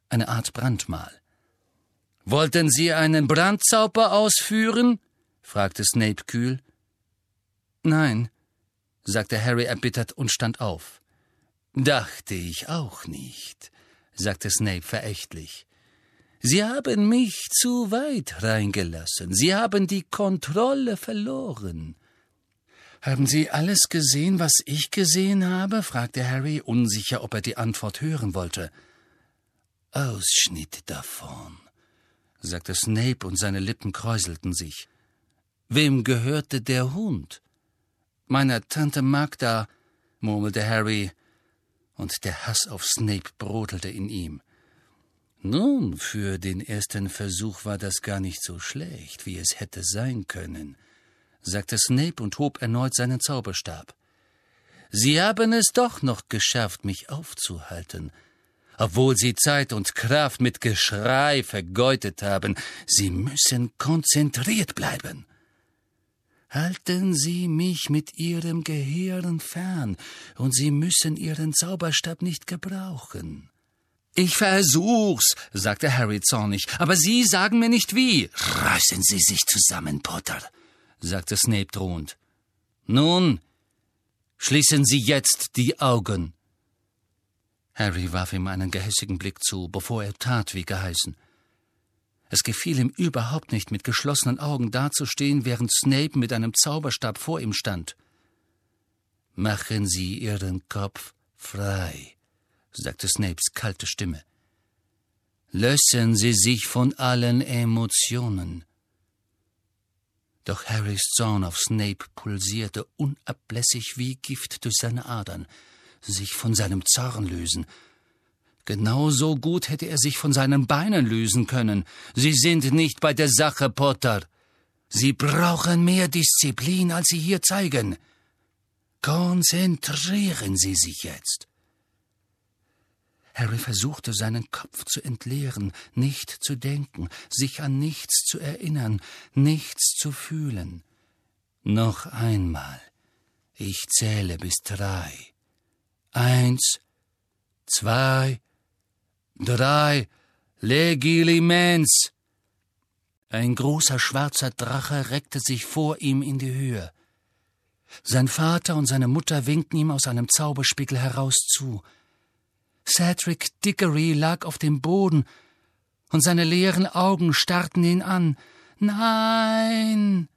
eine Art Brandmal. Wollten Sie einen Brandzauber ausführen? fragte Snape kühl. Nein, sagte Harry erbittert und stand auf. Dachte ich auch nicht, sagte Snape verächtlich. Sie haben mich zu weit reingelassen. Sie haben die Kontrolle verloren. Haben Sie alles gesehen, was ich gesehen habe? fragte Harry, unsicher, ob er die Antwort hören wollte. Ausschnitt davon, sagte Snape, und seine Lippen kräuselten sich. Wem gehörte der Hund? Meiner Tante Magda, murmelte Harry, und der Hass auf Snape brodelte in ihm. Nun, für den ersten Versuch war das gar nicht so schlecht, wie es hätte sein können, sagte Snape und hob erneut seinen Zauberstab. Sie haben es doch noch geschafft, mich aufzuhalten. Obwohl Sie Zeit und Kraft mit Geschrei vergeudet haben, Sie müssen konzentriert bleiben. Halten Sie mich mit Ihrem Gehirn fern, und Sie müssen Ihren Zauberstab nicht gebrauchen. Ich versuch's, sagte Harry zornig, aber Sie sagen mir nicht wie. Reißen Sie sich zusammen, Potter, sagte Snape drohend. Nun, schließen Sie jetzt die Augen. Harry warf ihm einen gehässigen Blick zu, bevor er tat, wie geheißen. Es gefiel ihm überhaupt nicht, mit geschlossenen Augen dazustehen, während Snape mit einem Zauberstab vor ihm stand. Machen Sie Ihren Kopf frei, sagte Snapes kalte Stimme. Lösen Sie sich von allen Emotionen. Doch Harrys Zorn auf Snape pulsierte unablässig wie Gift durch seine Adern. Sich von seinem Zorn lösen, Genauso gut hätte er sich von seinen Beinen lösen können. Sie sind nicht bei der Sache, Potter. Sie brauchen mehr Disziplin, als Sie hier zeigen. Konzentrieren Sie sich jetzt. Harry versuchte seinen Kopf zu entleeren, nicht zu denken, sich an nichts zu erinnern, nichts zu fühlen. Noch einmal. Ich zähle bis drei. Eins, zwei, Drei Legilimens. Ein großer schwarzer Drache reckte sich vor ihm in die Höhe. Sein Vater und seine Mutter winkten ihm aus einem Zauberspiegel heraus zu. Cedric Diggory lag auf dem Boden, und seine leeren Augen starrten ihn an. Nein!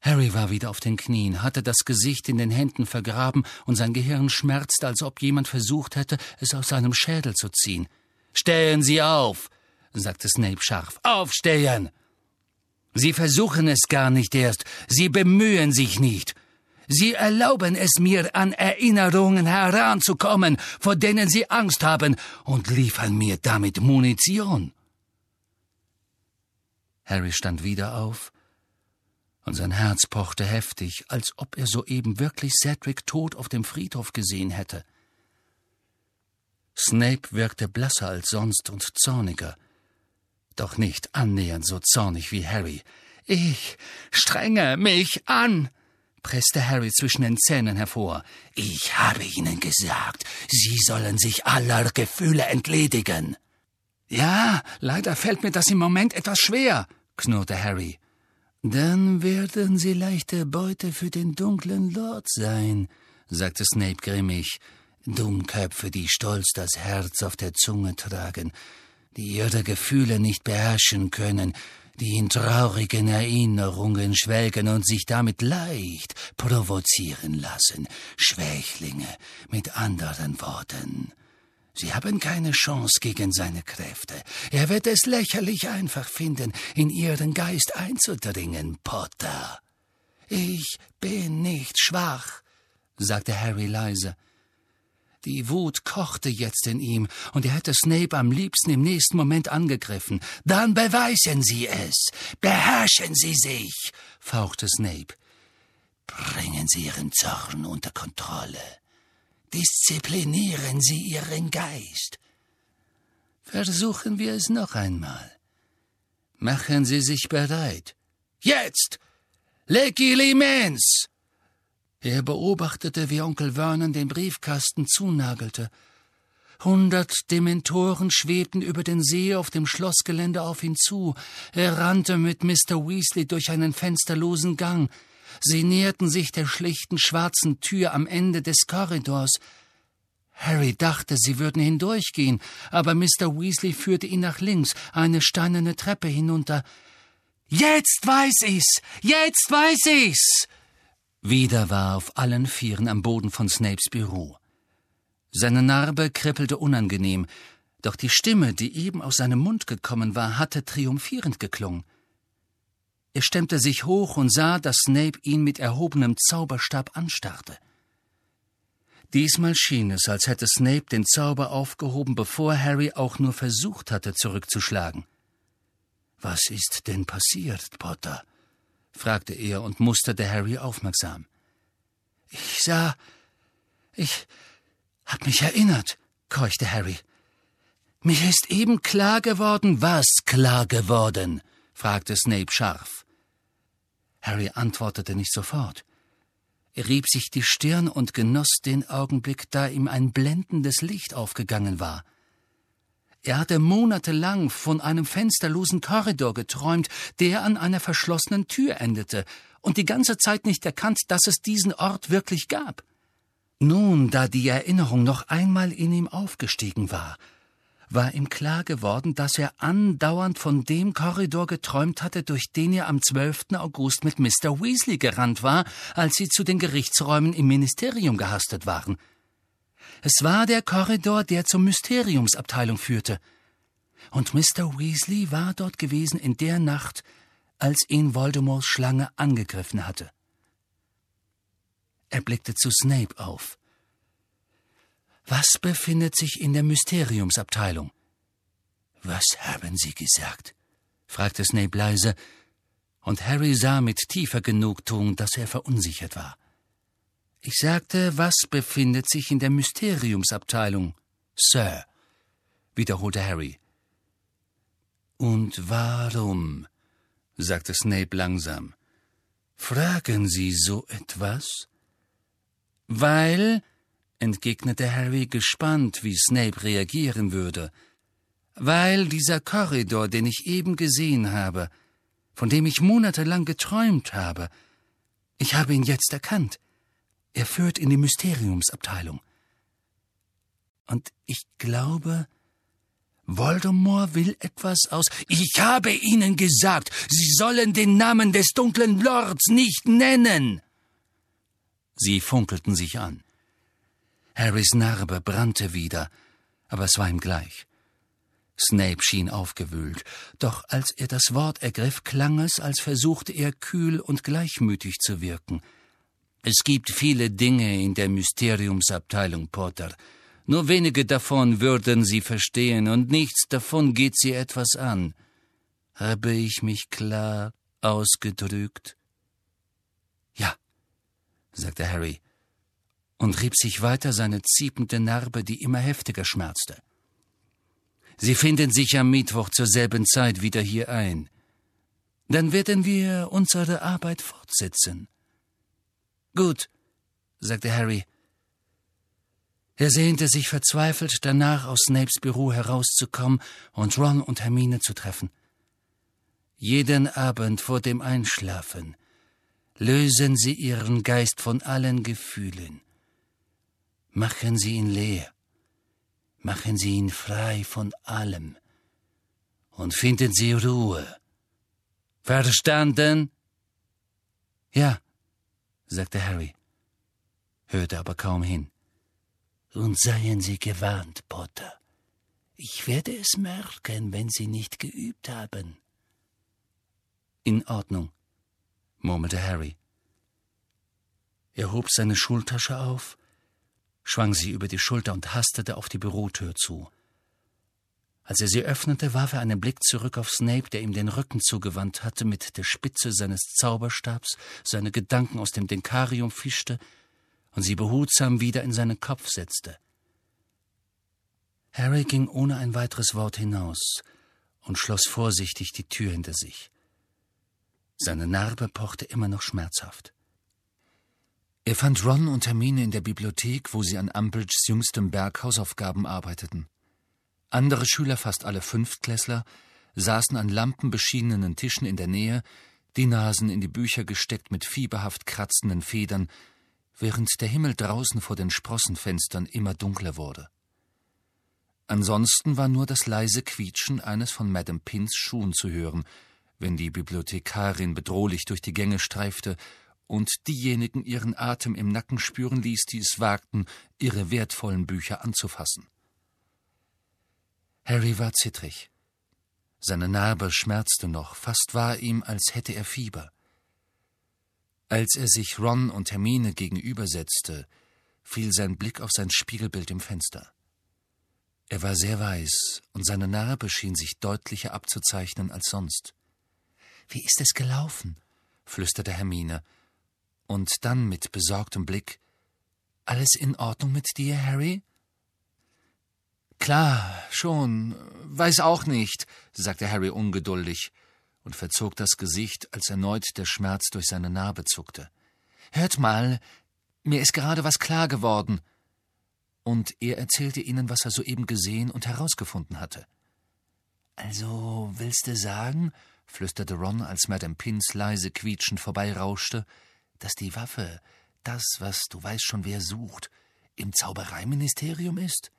Harry war wieder auf den Knien, hatte das Gesicht in den Händen vergraben und sein Gehirn schmerzte, als ob jemand versucht hätte, es aus seinem Schädel zu ziehen. Stehen Sie auf, sagte Snape scharf. Aufstehen! Sie versuchen es gar nicht erst, Sie bemühen sich nicht. Sie erlauben es mir, an Erinnerungen heranzukommen, vor denen Sie Angst haben, und liefern mir damit Munition. Harry stand wieder auf, und sein Herz pochte heftig, als ob er soeben wirklich Cedric tot auf dem Friedhof gesehen hätte. Snape wirkte blasser als sonst und zorniger, doch nicht annähernd so zornig wie Harry. Ich strenge mich an, presste Harry zwischen den Zähnen hervor. Ich habe Ihnen gesagt, Sie sollen sich aller Gefühle entledigen. Ja, leider fällt mir das im Moment etwas schwer, knurrte Harry. Dann werden Sie leichte Beute für den dunklen Lord sein, sagte Snape grimmig. Dummköpfe, die stolz das Herz auf der Zunge tragen, die ihre Gefühle nicht beherrschen können, die in traurigen Erinnerungen schwelgen und sich damit leicht provozieren lassen. Schwächlinge, mit anderen Worten. Sie haben keine Chance gegen seine Kräfte. Er wird es lächerlich einfach finden, in Ihren Geist einzudringen, Potter. Ich bin nicht schwach, sagte Harry leise. Die Wut kochte jetzt in ihm, und er hätte Snape am liebsten im nächsten Moment angegriffen. Dann beweisen Sie es. Beherrschen Sie sich, fauchte Snape. Bringen Sie Ihren Zorn unter Kontrolle. Disziplinieren Sie Ihren Geist. Versuchen wir es noch einmal. Machen Sie sich bereit. Jetzt! Legilimens! Er beobachtete, wie Onkel Vernon den Briefkasten zunagelte. Hundert Dementoren schwebten über den See auf dem Schlossgelände auf ihn zu. Er rannte mit Mr. Weasley durch einen fensterlosen Gang. Sie näherten sich der schlichten schwarzen Tür am Ende des Korridors. Harry dachte, sie würden hindurchgehen, aber Mr. Weasley führte ihn nach links, eine steinerne Treppe hinunter. Jetzt weiß ich's! Jetzt weiß ich's! Wieder war auf allen Vieren am Boden von Snapes Büro. Seine Narbe kribbelte unangenehm, doch die Stimme, die eben aus seinem Mund gekommen war, hatte triumphierend geklungen. Er stemmte sich hoch und sah, dass Snape ihn mit erhobenem Zauberstab anstarrte. Diesmal schien es, als hätte Snape den Zauber aufgehoben, bevor Harry auch nur versucht hatte, zurückzuschlagen. Was ist denn passiert, Potter? Fragte er und musterte Harry aufmerksam. Ich sah. Ich hab mich erinnert, keuchte Harry. Mir ist eben klar geworden, was klar geworden? fragte Snape scharf. Harry antwortete nicht sofort. Er rieb sich die Stirn und genoss den Augenblick, da ihm ein blendendes Licht aufgegangen war. Er hatte monatelang von einem fensterlosen Korridor geträumt, der an einer verschlossenen Tür endete, und die ganze Zeit nicht erkannt, dass es diesen Ort wirklich gab. Nun, da die Erinnerung noch einmal in ihm aufgestiegen war, war ihm klar geworden, dass er andauernd von dem Korridor geträumt hatte, durch den er am 12. August mit Mr. Weasley gerannt war, als sie zu den Gerichtsräumen im Ministerium gehastet waren. Es war der Korridor, der zur Mysteriumsabteilung führte. Und Mr. Weasley war dort gewesen in der Nacht, als ihn Voldemorts Schlange angegriffen hatte. Er blickte zu Snape auf. Was befindet sich in der Mysteriumsabteilung? Was haben Sie gesagt? fragte Snape leise, und Harry sah mit tiefer Genugtuung, dass er verunsichert war. Ich sagte, was befindet sich in der Mysteriumsabteilung, Sir, wiederholte Harry. Und warum, sagte Snape langsam, fragen Sie so etwas? Weil, entgegnete Harry gespannt, wie Snape reagieren würde, weil dieser Korridor, den ich eben gesehen habe, von dem ich monatelang geträumt habe, ich habe ihn jetzt erkannt. Er führt in die Mysteriumsabteilung. Und ich glaube, Voldemort will etwas aus. Ich habe Ihnen gesagt, Sie sollen den Namen des dunklen Lords nicht nennen. Sie funkelten sich an. Harrys Narbe brannte wieder, aber es war ihm gleich. Snape schien aufgewühlt, doch als er das Wort ergriff, klang es, als versuchte er kühl und gleichmütig zu wirken. Es gibt viele Dinge in der Mysteriumsabteilung, Potter. Nur wenige davon würden Sie verstehen, und nichts davon geht Sie etwas an. Habe ich mich klar ausgedrückt? Ja, sagte Harry und rieb sich weiter seine ziepende Narbe, die immer heftiger schmerzte. Sie finden sich am Mittwoch zur selben Zeit wieder hier ein. Dann werden wir unsere Arbeit fortsetzen. Gut, sagte Harry. Er sehnte sich verzweifelt danach, aus Snapes Büro herauszukommen und Ron und Hermine zu treffen. Jeden Abend vor dem Einschlafen lösen Sie Ihren Geist von allen Gefühlen. Machen Sie ihn leer. Machen Sie ihn frei von allem. Und finden Sie Ruhe. Verstanden? Ja, sagte Harry, hörte aber kaum hin. Und seien Sie gewarnt, Potter. Ich werde es merken, wenn Sie nicht geübt haben. In Ordnung, murmelte Harry. Er hob seine Schultasche auf, schwang sie über die Schulter und hastete auf die Bürotür zu. Als er sie öffnete, warf er einen Blick zurück auf Snape, der ihm den Rücken zugewandt hatte, mit der Spitze seines Zauberstabs seine Gedanken aus dem Denkarium fischte und sie behutsam wieder in seinen Kopf setzte. Harry ging ohne ein weiteres Wort hinaus und schloss vorsichtig die Tür hinter sich. Seine Narbe pochte immer noch schmerzhaft. Er fand Ron und Hermine in der Bibliothek, wo sie an Umbridges jüngstem Berg Hausaufgaben arbeiteten. Andere Schüler, fast alle Fünftklässler, saßen an lampenbeschienenen Tischen in der Nähe, die Nasen in die Bücher gesteckt mit fieberhaft kratzenden Federn, während der Himmel draußen vor den Sprossenfenstern immer dunkler wurde. Ansonsten war nur das leise Quietschen eines von Madame Pins Schuhen zu hören, wenn die Bibliothekarin bedrohlich durch die Gänge streifte und diejenigen ihren Atem im Nacken spüren ließ, die es wagten, ihre wertvollen Bücher anzufassen. Harry war zittrig. Seine Narbe schmerzte noch, fast war ihm, als hätte er Fieber. Als er sich Ron und Hermine gegenübersetzte, fiel sein Blick auf sein Spiegelbild im Fenster. Er war sehr weiß, und seine Narbe schien sich deutlicher abzuzeichnen als sonst. Wie ist es gelaufen? flüsterte Hermine, Und dann mit besorgtem Blick Alles in Ordnung mit dir, Harry? Klar, schon. Weiß auch nicht, sagte Harry ungeduldig und verzog das Gesicht, als erneut der Schmerz durch seine Narbe zuckte. Hört mal, mir ist gerade was klar geworden. Und er erzählte ihnen, was er soeben gesehen und herausgefunden hatte. Also, willst du sagen, flüsterte Ron, als Madame Pins leise quietschend vorbeirauschte, dass die Waffe, das, was du weißt schon wer sucht, im Zaubereiministerium ist?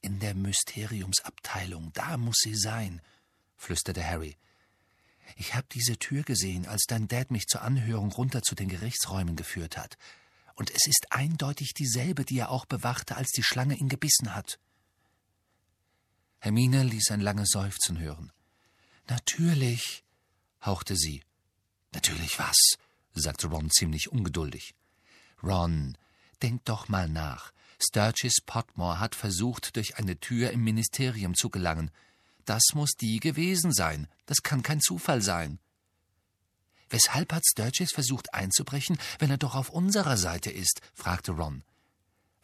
In der Mysteriumsabteilung, da muss sie sein, flüsterte Harry. Ich hab diese Tür gesehen, als dein Dad mich zur Anhörung runter zu den Gerichtsräumen geführt hat. Und es ist eindeutig dieselbe, die er auch bewachte, als die Schlange ihn gebissen hat. Hermine ließ ein langes Seufzen hören. Natürlich, hauchte sie. Natürlich was? sagte Ron ziemlich ungeduldig. Ron, denk doch mal nach. Sturgis Potmore hat versucht, durch eine Tür im Ministerium zu gelangen. Das muss die gewesen sein. Das kann kein Zufall sein. Weshalb hat Sturgis versucht einzubrechen, wenn er doch auf unserer Seite ist? fragte Ron.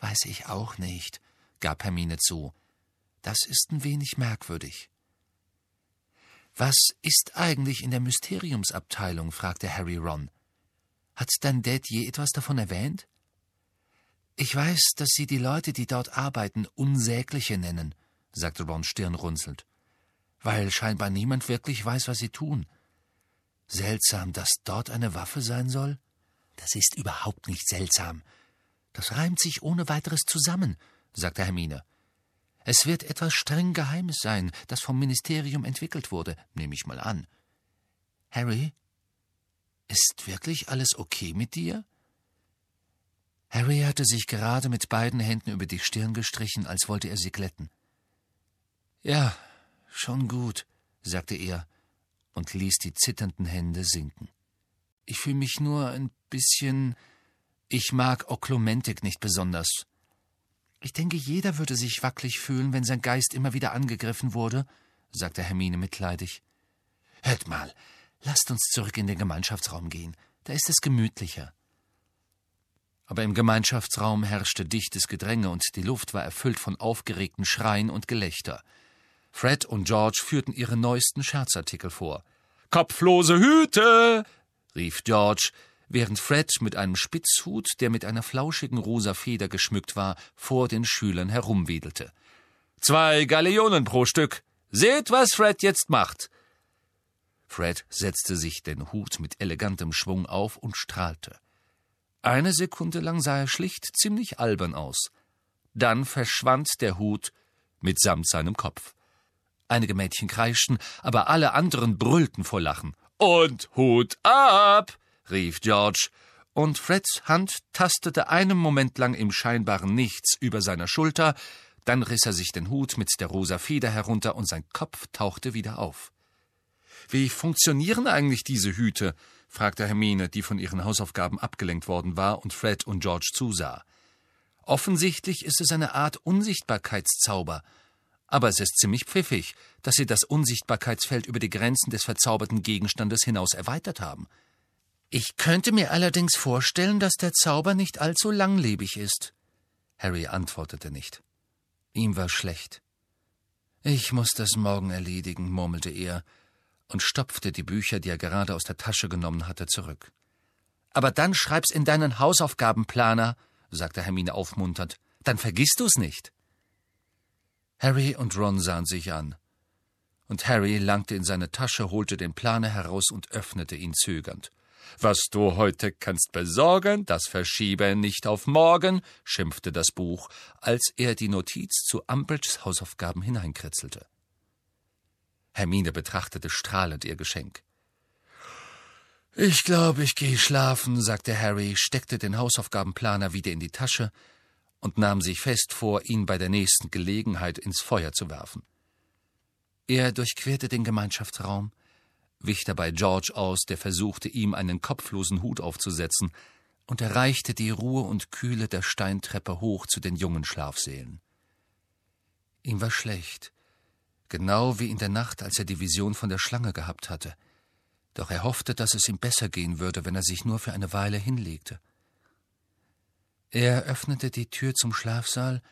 Weiß ich auch nicht, gab Hermine zu. Das ist ein wenig merkwürdig. Was ist eigentlich in der Mysteriumsabteilung? fragte Harry Ron. Hat dein Dad je etwas davon erwähnt? Ich weiß, dass Sie die Leute, die dort arbeiten, Unsägliche nennen, sagte Ron stirnrunzelnd, weil scheinbar niemand wirklich weiß, was sie tun. Seltsam, dass dort eine Waffe sein soll? Das ist überhaupt nicht seltsam. Das reimt sich ohne weiteres zusammen, sagte Hermine. Es wird etwas streng Geheimes sein, das vom Ministerium entwickelt wurde, nehme ich mal an. Harry, ist wirklich alles okay mit dir? Harry hatte sich gerade mit beiden Händen über die Stirn gestrichen, als wollte er sie glätten. Ja, schon gut, sagte er und ließ die zitternden Hände sinken. Ich fühle mich nur ein bisschen. Ich mag Oklumentik nicht besonders. Ich denke, jeder würde sich wackelig fühlen, wenn sein Geist immer wieder angegriffen wurde, sagte Hermine mitleidig. Hört mal, lasst uns zurück in den Gemeinschaftsraum gehen. Da ist es gemütlicher. Aber im Gemeinschaftsraum herrschte dichtes Gedränge und die Luft war erfüllt von aufgeregten Schreien und Gelächter. Fred und George führten ihre neuesten Scherzartikel vor. Kopflose Hüte! rief George, während Fred mit einem Spitzhut, der mit einer flauschigen rosa Feder geschmückt war, vor den Schülern herumwedelte. Zwei Galeonen pro Stück. Seht, was Fred jetzt macht. Fred setzte sich den Hut mit elegantem Schwung auf und strahlte. Eine Sekunde lang sah er schlicht ziemlich albern aus. Dann verschwand der Hut mitsamt seinem Kopf. Einige Mädchen kreischten, aber alle anderen brüllten vor Lachen. Und Hut ab! rief George, und Freds Hand tastete einen Moment lang im scheinbaren Nichts über seiner Schulter, dann riss er sich den Hut mit der rosa Feder herunter und sein Kopf tauchte wieder auf. Wie funktionieren eigentlich diese Hüte? Fragte Hermine, die von ihren Hausaufgaben abgelenkt worden war und Fred und George zusah. Offensichtlich ist es eine Art Unsichtbarkeitszauber, aber es ist ziemlich pfiffig, dass sie das Unsichtbarkeitsfeld über die Grenzen des verzauberten Gegenstandes hinaus erweitert haben. Ich könnte mir allerdings vorstellen, dass der Zauber nicht allzu langlebig ist. Harry antwortete nicht. Ihm war schlecht. Ich muss das morgen erledigen, murmelte er und stopfte die Bücher, die er gerade aus der Tasche genommen hatte, zurück. Aber dann schreib's in deinen Hausaufgabenplaner, sagte Hermine aufmunternd. Dann vergisst du's nicht. Harry und Ron sahen sich an. Und Harry langte in seine Tasche, holte den Planer heraus und öffnete ihn zögernd. Was du heute kannst besorgen, das verschiebe nicht auf morgen, schimpfte das Buch, als er die Notiz zu Umbridges Hausaufgaben hineinkritzelte. Hermine betrachtete strahlend ihr Geschenk. Ich glaube, ich gehe schlafen, sagte Harry, steckte den Hausaufgabenplaner wieder in die Tasche und nahm sich fest vor, ihn bei der nächsten Gelegenheit ins Feuer zu werfen. Er durchquerte den Gemeinschaftsraum, wich dabei George aus, der versuchte, ihm einen kopflosen Hut aufzusetzen, und erreichte die Ruhe und Kühle der Steintreppe hoch zu den jungen Schlafsälen. Ihm war schlecht, genau wie in der Nacht, als er die Vision von der Schlange gehabt hatte. Doch er hoffte, dass es ihm besser gehen würde, wenn er sich nur für eine Weile hinlegte. Er öffnete die Tür zum Schlafsaal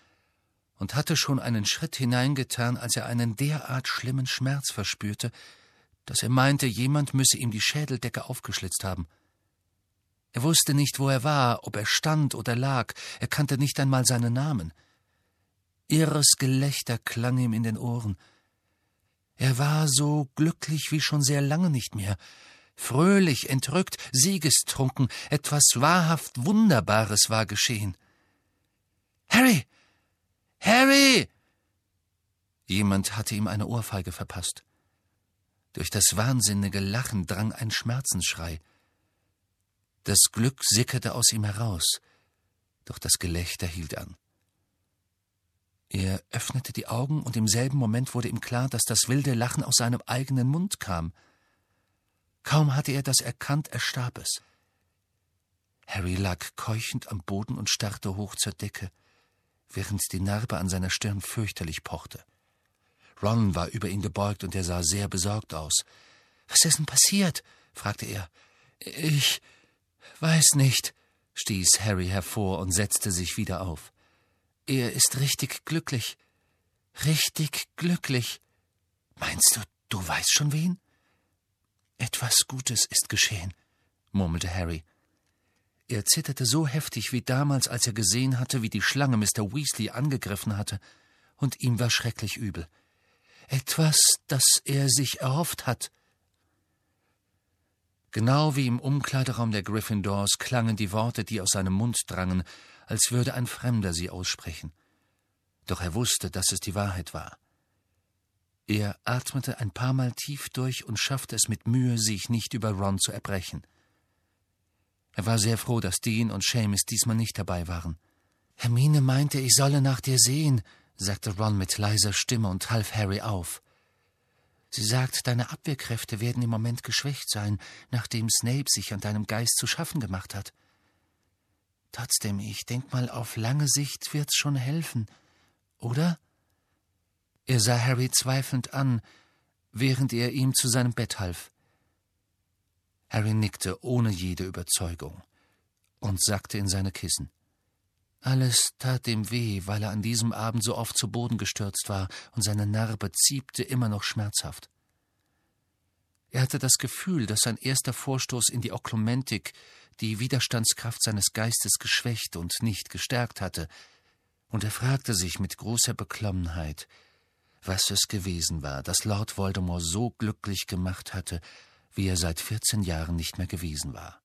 und hatte schon einen Schritt hineingetan, als er einen derart schlimmen Schmerz verspürte, dass er meinte, jemand müsse ihm die Schädeldecke aufgeschlitzt haben. Er wusste nicht, wo er war, ob er stand oder lag, er kannte nicht einmal seinen Namen. Irres Gelächter klang ihm in den Ohren. Er war so glücklich wie schon sehr lange nicht mehr, fröhlich, entrückt, siegestrunken, etwas wahrhaft Wunderbares war geschehen. Harry. Harry. Jemand hatte ihm eine Ohrfeige verpasst. Durch das wahnsinnige Lachen drang ein Schmerzensschrei. Das Glück sickerte aus ihm heraus, doch das Gelächter hielt an. Er öffnete die Augen, und im selben Moment wurde ihm klar, dass das wilde Lachen aus seinem eigenen Mund kam. Kaum hatte er das erkannt, erstarb es. Harry lag keuchend am Boden und starrte hoch zur Decke, während die Narbe an seiner Stirn fürchterlich pochte. Ron war über ihn gebeugt und er sah sehr besorgt aus. Was ist denn passiert? fragte er. Ich weiß nicht, stieß Harry hervor und setzte sich wieder auf. Er ist richtig glücklich. Richtig glücklich. Meinst du, du weißt schon wen? Etwas Gutes ist geschehen, murmelte Harry. Er zitterte so heftig wie damals, als er gesehen hatte, wie die Schlange Mr. Weasley angegriffen hatte, und ihm war schrecklich übel. Etwas, das er sich erhofft hat. Genau wie im Umkleideraum der Gryffindors klangen die Worte, die aus seinem Mund drangen, als würde ein Fremder sie aussprechen. Doch er wusste, dass es die Wahrheit war. Er atmete ein paar Mal tief durch und schaffte es mit Mühe, sich nicht über Ron zu erbrechen. Er war sehr froh, dass Dean und Seamus diesmal nicht dabei waren. Hermine meinte, ich solle nach dir sehen, sagte Ron mit leiser Stimme und half Harry auf. Sie sagt, deine Abwehrkräfte werden im Moment geschwächt sein, nachdem Snape sich an deinem Geist zu schaffen gemacht hat. Trotzdem, ich denk mal, auf lange Sicht wird's schon helfen, oder? Er sah Harry zweifelnd an, während er ihm zu seinem Bett half. Harry nickte ohne jede Überzeugung und sackte in seine Kissen. Alles tat ihm weh, weil er an diesem Abend so oft zu Boden gestürzt war, und seine Narbe ziebte immer noch schmerzhaft. Er hatte das Gefühl, dass sein erster Vorstoß in die Oklumentik die Widerstandskraft seines Geistes geschwächt und nicht gestärkt hatte, und er fragte sich mit großer Beklommenheit, was es gewesen war, das Lord Voldemort so glücklich gemacht hatte, wie er seit vierzehn Jahren nicht mehr gewesen war.